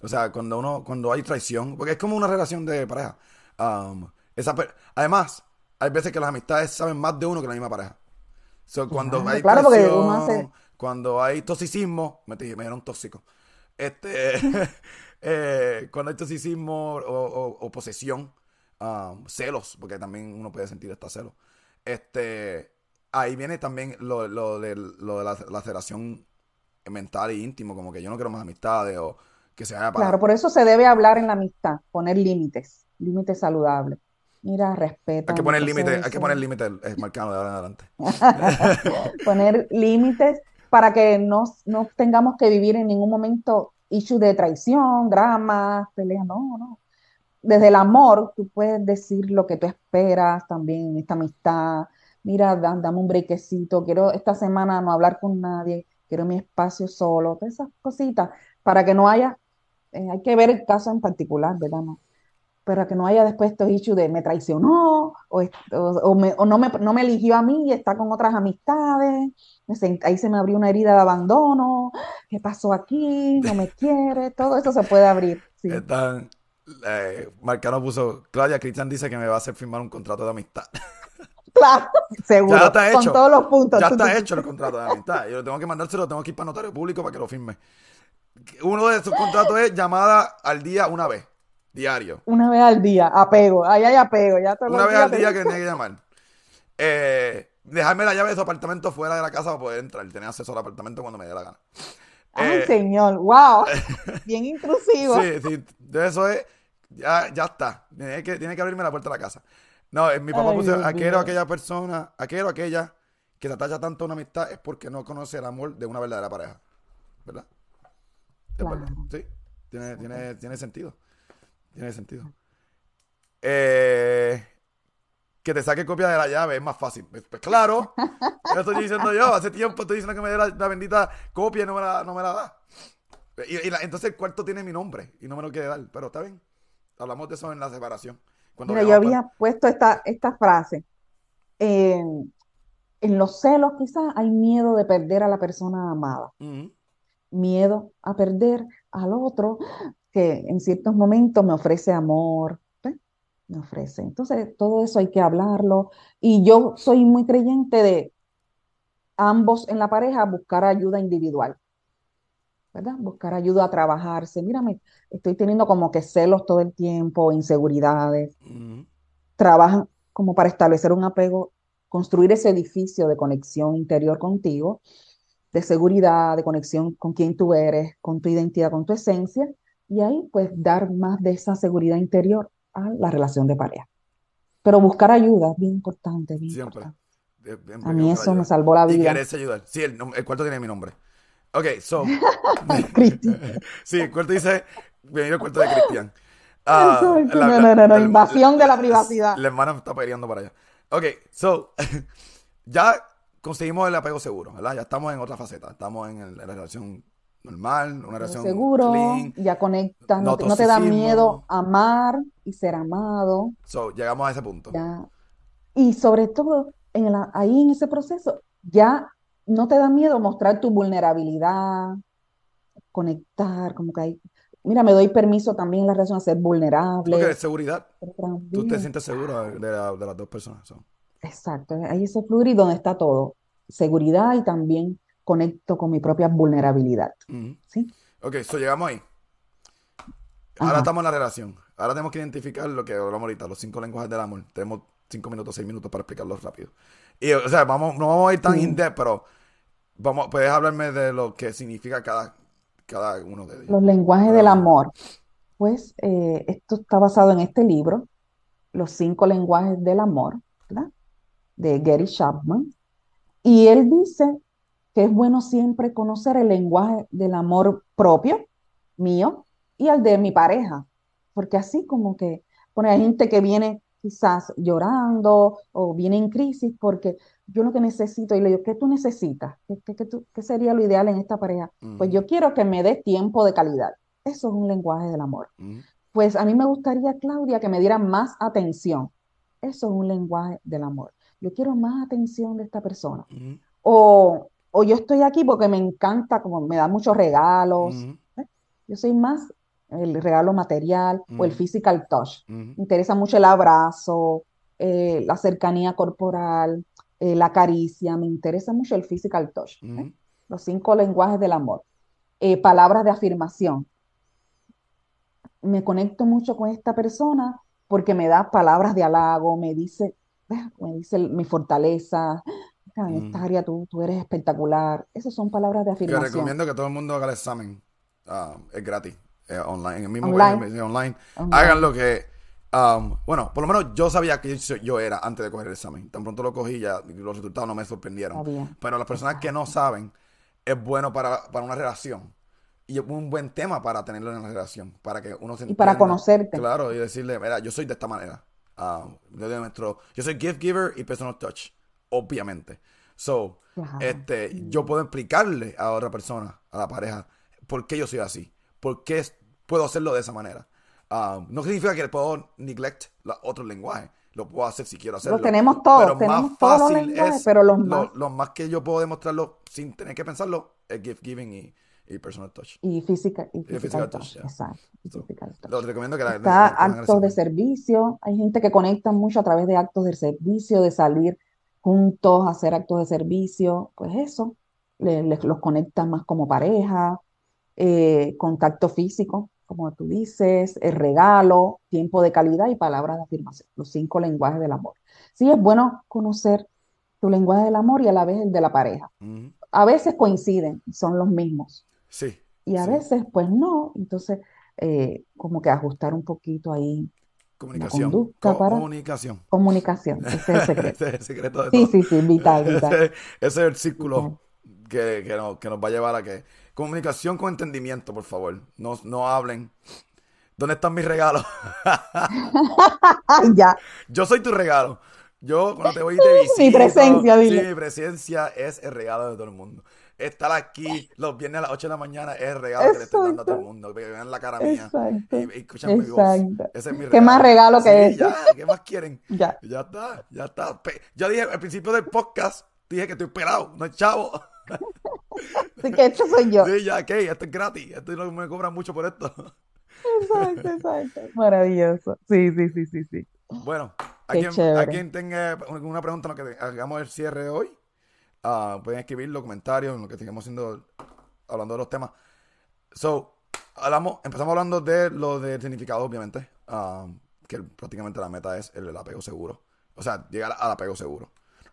O sea, cuando uno, cuando hay traición, porque es como una relación de pareja. Um, esa Además, hay veces que las amistades saben más de uno que la misma pareja. So, cuando Claro, hay claro, porque traición, uno hace- cuando hay toxicismo, me, dije, me dieron tóxico. Este, eh, cuando hay toxicismo o, o- o posesión, um, celos, porque también uno puede sentir hasta celos. Este, ahí viene también lo, lo de, lo de la laceración mental e íntimo, como que yo no quiero más amistades o que se haya Claro, por eso se debe hablar en la amistad, poner límites, límites saludables. Mira, respeta Hay que poner límite, hay que poner límite eh, marcado de ahora en adelante. poner límites para que no, no tengamos que vivir en ningún momento issues de traición, dramas, peleas, no, no. Desde el amor, tú puedes decir lo que tú esperas también esta amistad. Mira, da- dame un brequecito, quiero esta semana no hablar con nadie, quiero mi espacio solo, todas esas cositas, para que no haya, eh, hay que ver el caso en particular, ¿verdad? No, para que no haya después estos issues de me traicionó o, me- o no me, no me eligió a mí y está con otras amistades, ahí se me abrió una herida de abandono, ¿qué pasó aquí? No me quiere, todo eso se puede abrir, sí. Están, eh, Marcano puso, Claudia, Cristian dice que me va a hacer firmar un contrato de amistad. Claro, seguro, Ya está con hecho. todos los puntos. Ya está hecho el contrato de amistad. Yo lo tengo que mandárselo, tengo que ir para notario público para que lo firme. Uno de esos contratos es llamada al día una vez, diario. Una vez al día, apego, ahí hay apego, ya Una vez al día que tiene que llamar. Eh, dejarme la llave de su apartamento fuera de la casa para poder entrar. Tener acceso al apartamento cuando me dé la gana. Ay, Eh, señor, wow, bien intrusivo. Sí, sí, de eso es, ya, ya está. Tiene que, tiene que abrirme la puerta de la casa. No, eh, mi papá Ay, puso, Dios aquel o mío. aquella persona, aquel o aquella que se atacha tanto a una amistad es porque no conoce el amor de una verdadera pareja. ¿Verdad? Es Claro. verdad. Sí, tiene, tiene, tiene sentido. Tiene sentido. Eh, que te saque copia de la llave es más fácil. Pues, pues claro, eso estoy diciendo yo. Hace tiempo estoy diciendo que me dé la, la bendita copia y no me la, no me la da. Y, y la- entonces el cuarto tiene mi nombre y no me lo quiere dar. Pero está bien. Hablamos de eso en la separación. Cuando Mira, yo había puesto esta, esta frase. Eh, en los celos quizás hay miedo de perder a la persona amada, miedo a perder al otro que en ciertos momentos me ofrece amor, me ofrece. Entonces, todo eso hay que hablarlo. Y yo soy muy creyente de ambos en la pareja buscar ayuda individual. ¿verdad? Buscar ayuda a trabajarse. Mírame, estoy teniendo como que celos todo el tiempo, inseguridades. Trabajan como para establecer un apego, construir ese edificio de conexión interior contigo, de seguridad, de conexión con quien tú eres, con tu identidad, con tu esencia, y ahí pues dar más de esa seguridad interior a la relación de pareja. Pero buscar ayuda es bien importante. Bien Siempre. a mí eso me salvó la vida. Y querés ayudar. Sí, el, el cuarto tiene mi nombre. Ok, so. sí, el cuarto dice. Bienvenido al cuarto de Cristian. Uh, no, no, no, no, invasión de la privacidad. La hermana está peleando para allá. Ok, so. ya conseguimos el apego seguro, ¿verdad? Ya estamos en otra faceta. Estamos en, la relación normal, una relación seguro, ya conectas, no, te da miedo amar y ser amado. So, llegamos a ese punto. Ya. Y sobre todo, en ahí en ese proceso, ya no te da miedo mostrar tu vulnerabilidad, conectar, como que hay... Mira, me doy permiso también en la relación a ser vulnerable. Porque de seguridad. Tú te sientes seguro de, las dos personas. Exacto, ahí ese fluir y donde está todo. Seguridad y también conecto con mi propia vulnerabilidad. ¿Sí? Ok, so llegamos ahí. Ahora estamos en la relación. Ahora tenemos que identificar lo que hablamos ahorita, los cinco lenguajes del amor. Tenemos cinco minutos, seis minutos para explicarlo rápido. Y, o sea, vamos, no vamos a ir tan in depth, pero Vamos, ¿Puedes hablarme de lo que significa cada, cada uno de ellos? Los lenguajes del amor. Pues eh, esto está basado en este libro, Los cinco lenguajes del amor, ¿verdad? De Gary Chapman. Y él dice que es bueno siempre conocer el lenguaje del amor propio, mío, y el de mi pareja. Porque así como que, bueno, hay gente que viene quizás llorando o viene en crisis porque yo lo que necesito, y le digo, ¿qué tú necesitas? ¿Qué, sería lo ideal en esta pareja? Pues yo quiero que me dé tiempo de calidad. Eso es un lenguaje del amor. Pues a mí me gustaría, Claudia, que me diera más atención. Eso es un lenguaje del amor. Yo quiero más atención de esta persona. o, o, yo estoy aquí porque me encanta, como me da muchos regalos. ¿eh? Yo soy más el regalo material o el physical touch. Me interesa mucho el abrazo, eh, la cercanía corporal, eh, la caricia, me interesa mucho el physical touch, ¿eh? los cinco lenguajes del amor, palabras de afirmación. Me conecto mucho con esta persona porque me da palabras de halago, me dice, me dice mi fortaleza, en esta área tú, tú, eres espectacular. Esas son palabras de afirmación. Te recomiendo que todo el mundo haga el examen. Ah, es gratis. online. En el mismo online. online. Hagan lo que Um, bueno, por lo menos yo sabía que yo, era antes de coger el examen. Tan pronto lo cogí ya los resultados no me sorprendieron. Pero las personas que no saben, es bueno para, una relación. Y es un buen tema para tenerlo en la relación. Para que uno se Y para conocerte. Claro, y decirle, mira, yo soy de esta manera. Yo, yo soy gift giver y personal touch. Obviamente. So, este, yo puedo explicarle a otra persona, a la pareja, por qué yo soy así. Por qué puedo hacerlo de esa manera. Um, no significa que puedo neglect otro lenguaje. Lo puedo hacer si quiero hacerlo. Lo tenemos todos. Pero tenemos más fácil es. Pero los más. Lo, más que yo puedo demostrarlo sin tener que pensarlo es gift giving y, personal touch. Y physical, y physical, touch. Exacto. Lo recomiendo que la, Está actos de servicio. Hay gente que conecta mucho a través de actos de servicio, de salir juntos hacer actos de servicio. Pues eso, les, los conecta más como pareja. Eh, contacto físico como tú dices, el regalo, tiempo de calidad y palabras de afirmación, los cinco lenguajes del amor. Sí, es bueno conocer tu lenguaje del amor y a la vez el de la pareja. A veces coinciden, son los mismos. Sí. Y a veces, pues no. Entonces, eh, como que ajustar un poquito ahí. Comunicación. comunicación. Comunicación. Ese es el secreto. ese es el secreto de sí, Sí, sí, vital, vital. Ese, es el círculo que, que, que nos va a llevar a que Comunicación con entendimiento, por favor. No, no hablen. ¿Dónde están mis regalos? ya. Yo soy tu regalo. Yo cuando te voy y te visito. mi presencia, dile. Sí, mi presencia es el regalo de todo el mundo. Estar aquí los viernes a las 8 de la mañana es el regalo que le estoy dando a todo el mundo. Que vean la cara mía. Y, y escuchan mi voz. Ese es mi regalo. ¿Qué más regalo que es? Ya, ¿qué más quieren? ya. Ya está, ya está. Ya dije al principio del podcast, dije que estoy pelado, no es chavo. Así que esto soy yo. Sí, ya, ¿qué? Esto es gratis. Esto no me cobran mucho por esto. Exacto, exacto. Maravilloso. Sí, sí, sí, sí, sí. Bueno, a quien, a quien tenga alguna pregunta lo que hagamos el cierre hoy, ah, pueden escribir los comentarios en lo que estemos haciendo, hablando de los temas. So, hablamos, empezamos hablando de lo del significado, obviamente, ah, que prácticamente la meta es el, el apego seguro. O sea, llegar al apego seguro.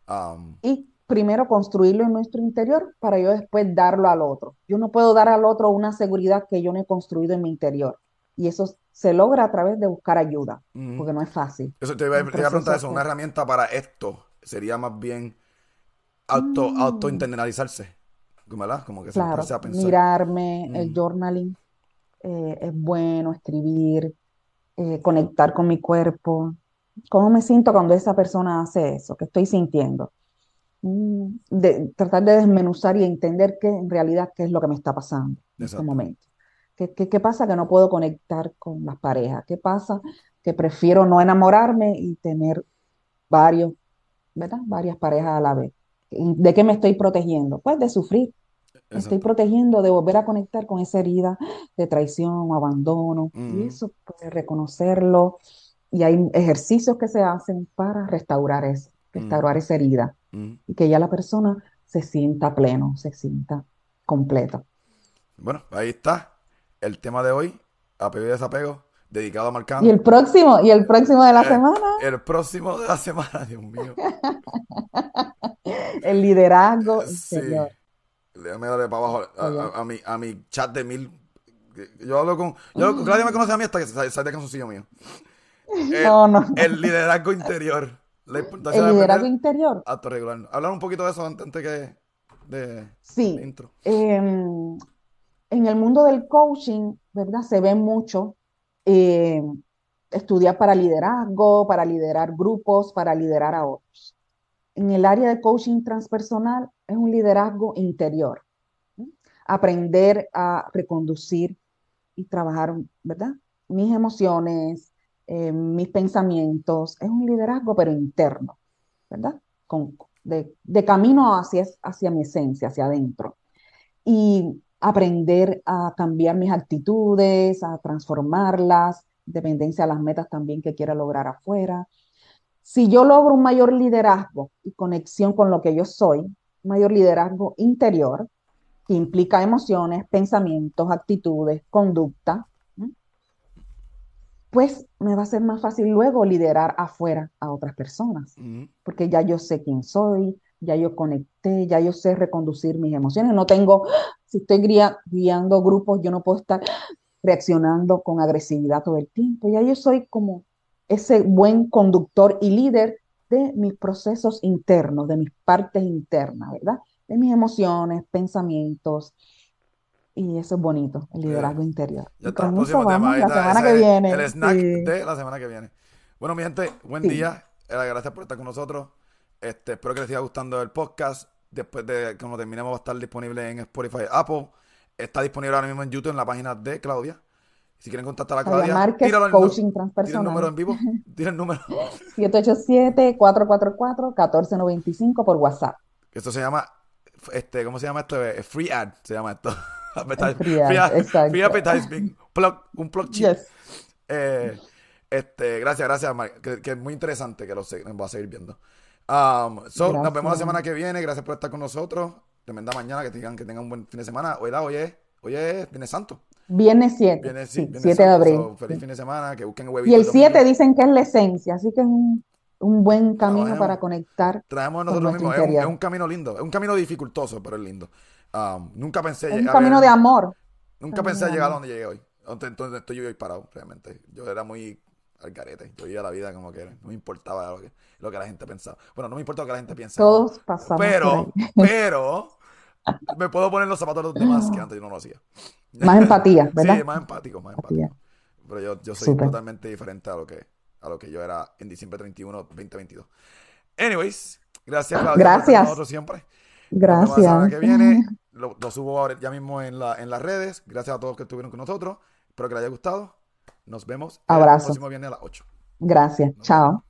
Um, Y primero construirlo en nuestro interior para yo después darlo al otro. Yo no puedo dar al otro una seguridad que yo no he construido en mi interior. Y eso se logra a través de buscar ayuda, Ujú. porque no es fácil. Eso te iba, a- te iba a preguntar eso. Una que- herramienta para esto sería más bien auto, Mm. auto-internalizarse. ¿Verdad? Como que Claro, sentarse a pensar. mirarme, el Mm. journaling eh, es bueno, escribir, eh, conectar con mi cuerpo. ¿Cómo me siento cuando esa persona hace eso? ¿Qué estoy sintiendo? Mm, de, tratar de desmenuzar y entender qué en realidad qué es lo que me está pasando en este momento. ¿Qué, qué, qué pasa que no puedo conectar con las parejas? ¿Qué pasa que prefiero no enamorarme y tener varios, ¿verdad? Varias parejas a la vez? ¿De qué me estoy protegiendo? Pues de sufrir. Me estoy protegiendo de volver a conectar con esa herida de traición abandono. Y eso, pues, reconocerlo. Y hay ejercicios que se hacen para restaurar eso, restaurar esa herida. Y que ya la persona se sienta pleno, se sienta completa. Bueno, ahí está el tema de hoy, apego y desapego, dedicado a Y Marcano. el próximo, y el próximo de la Eh, semana, El próximo de la semana, Dios mío. el liderazgo Sí. Déjame darle para abajo a, Oye. a- a mi, a mi chat de mil. Yo hablo con. Yo, hablo- Claudia me conoce a mí hasta que sale sale de canzoncillo mío. El, No, no, el liderazgo interior. La importancia El de liderazgo interior. a autorregularnos. Hablar un poquito de eso antes antes que de Sí. intro. Em, en el mundo del coaching, ¿verdad? Se ve mucho eh, estudiar para liderazgo, para liderar grupos, para liderar a otros. En el área de coaching transpersonal es un liderazgo interior. Aprender a reconducir y trabajar, ¿verdad? Mis emociones, eh, mis pensamientos. Es un liderazgo, pero interno, ¿verdad? Con, de, de camino hacia, hacia mi esencia, hacia adentro y aprender a cambiar mis actitudes, a transformarlas, dependencia a las metas también que quiera lograr afuera. Si yo logro un mayor liderazgo y conexión con lo que yo soy, mayor liderazgo interior, que implica emociones, pensamientos, actitudes, conducta, pues me va a ser más fácil luego liderar afuera a otras personas porque ya yo sé quién soy, ya yo conecté, ya yo sé reconducir mis emociones. No tengo, si estoy guía- guiando grupos, yo no puedo estar reaccionando con agresividad todo el tiempo. Ya yo soy como ese buen conductor y líder de mis procesos internos, de mis partes internas, ¿verdad? De mis emociones, pensamientos. Y eso es bonito, el liderazgo interior. Ya está, con eso vamos la semana que viene. El snack Sí. de la semana que viene. Bueno, mi gente, buen Sí. día. Gracias por estar con nosotros. Este, espero que les siga gustando el podcast. Después de que cuando terminemos va a estar disponible en Spotify, Apple. Está disponible ahora mismo en YouTube en la página de Claudia. Si quieren contactar a Claudia Márquez, tíralo coaching nu- tira el número en transpersonal. vivo. Tira el número. 787-444-1495 por WhatsApp. Esto se llama, este, ¿cómo se llama esto? Eh, Free ad, se llama esto. Free ad, free ad- exacto. free advertising. Plug, un plug chip. Yes. Eh, este, gracias, gracias, Mar- que, que es muy interesante que lo se- va a seguir viendo. Um, so, nos vemos la semana que viene. Gracias por estar con nosotros. Tremenda mañana, que tengan, que tengan un buen fin de semana. Hoy, hoy es, hoy es Viernes Santo. Viernes 7. Viene, sí, Sí, Viernes 7 de abril. So, feliz Sí. fin de semana, que busquen Y el el domingo. 7 dicen que es la esencia, así que es un, un buen camino Trabajemos. para conectar Traemos nosotros mismos. Es un, es un camino lindo. Es un camino dificultoso, pero es lindo. Um, nunca pensé Es un camino de amor. Nunca camino pensé llegar a donde llegué hoy. Entonces estoy yo hoy parado, realmente. Yo era muy al garete. Yo vivía la vida como que no me importaba lo que, lo que la gente pensaba. Bueno, no me importa lo que la gente piensa. Todos pasamos por Pero, pero, me puedo poner los zapatos de los demás que antes yo no lo hacía. Más empatía, ¿verdad? Sí, más empático, más Empatía. empático. Pero yo, yo soy totalmente diferente a lo que a lo que yo era en diciembre 31, 2022. Anyways, gracias Claudia por Gracias. nosotros siempre. Vemos la semana Gracias. que viene. Lo, lo subo ahora ya mismo en, la, en las redes. Gracias a todos que estuvieron con nosotros. Espero que les haya gustado. Nos vemos el Abrazo. próximo viernes a las 8. Gracias. Chao.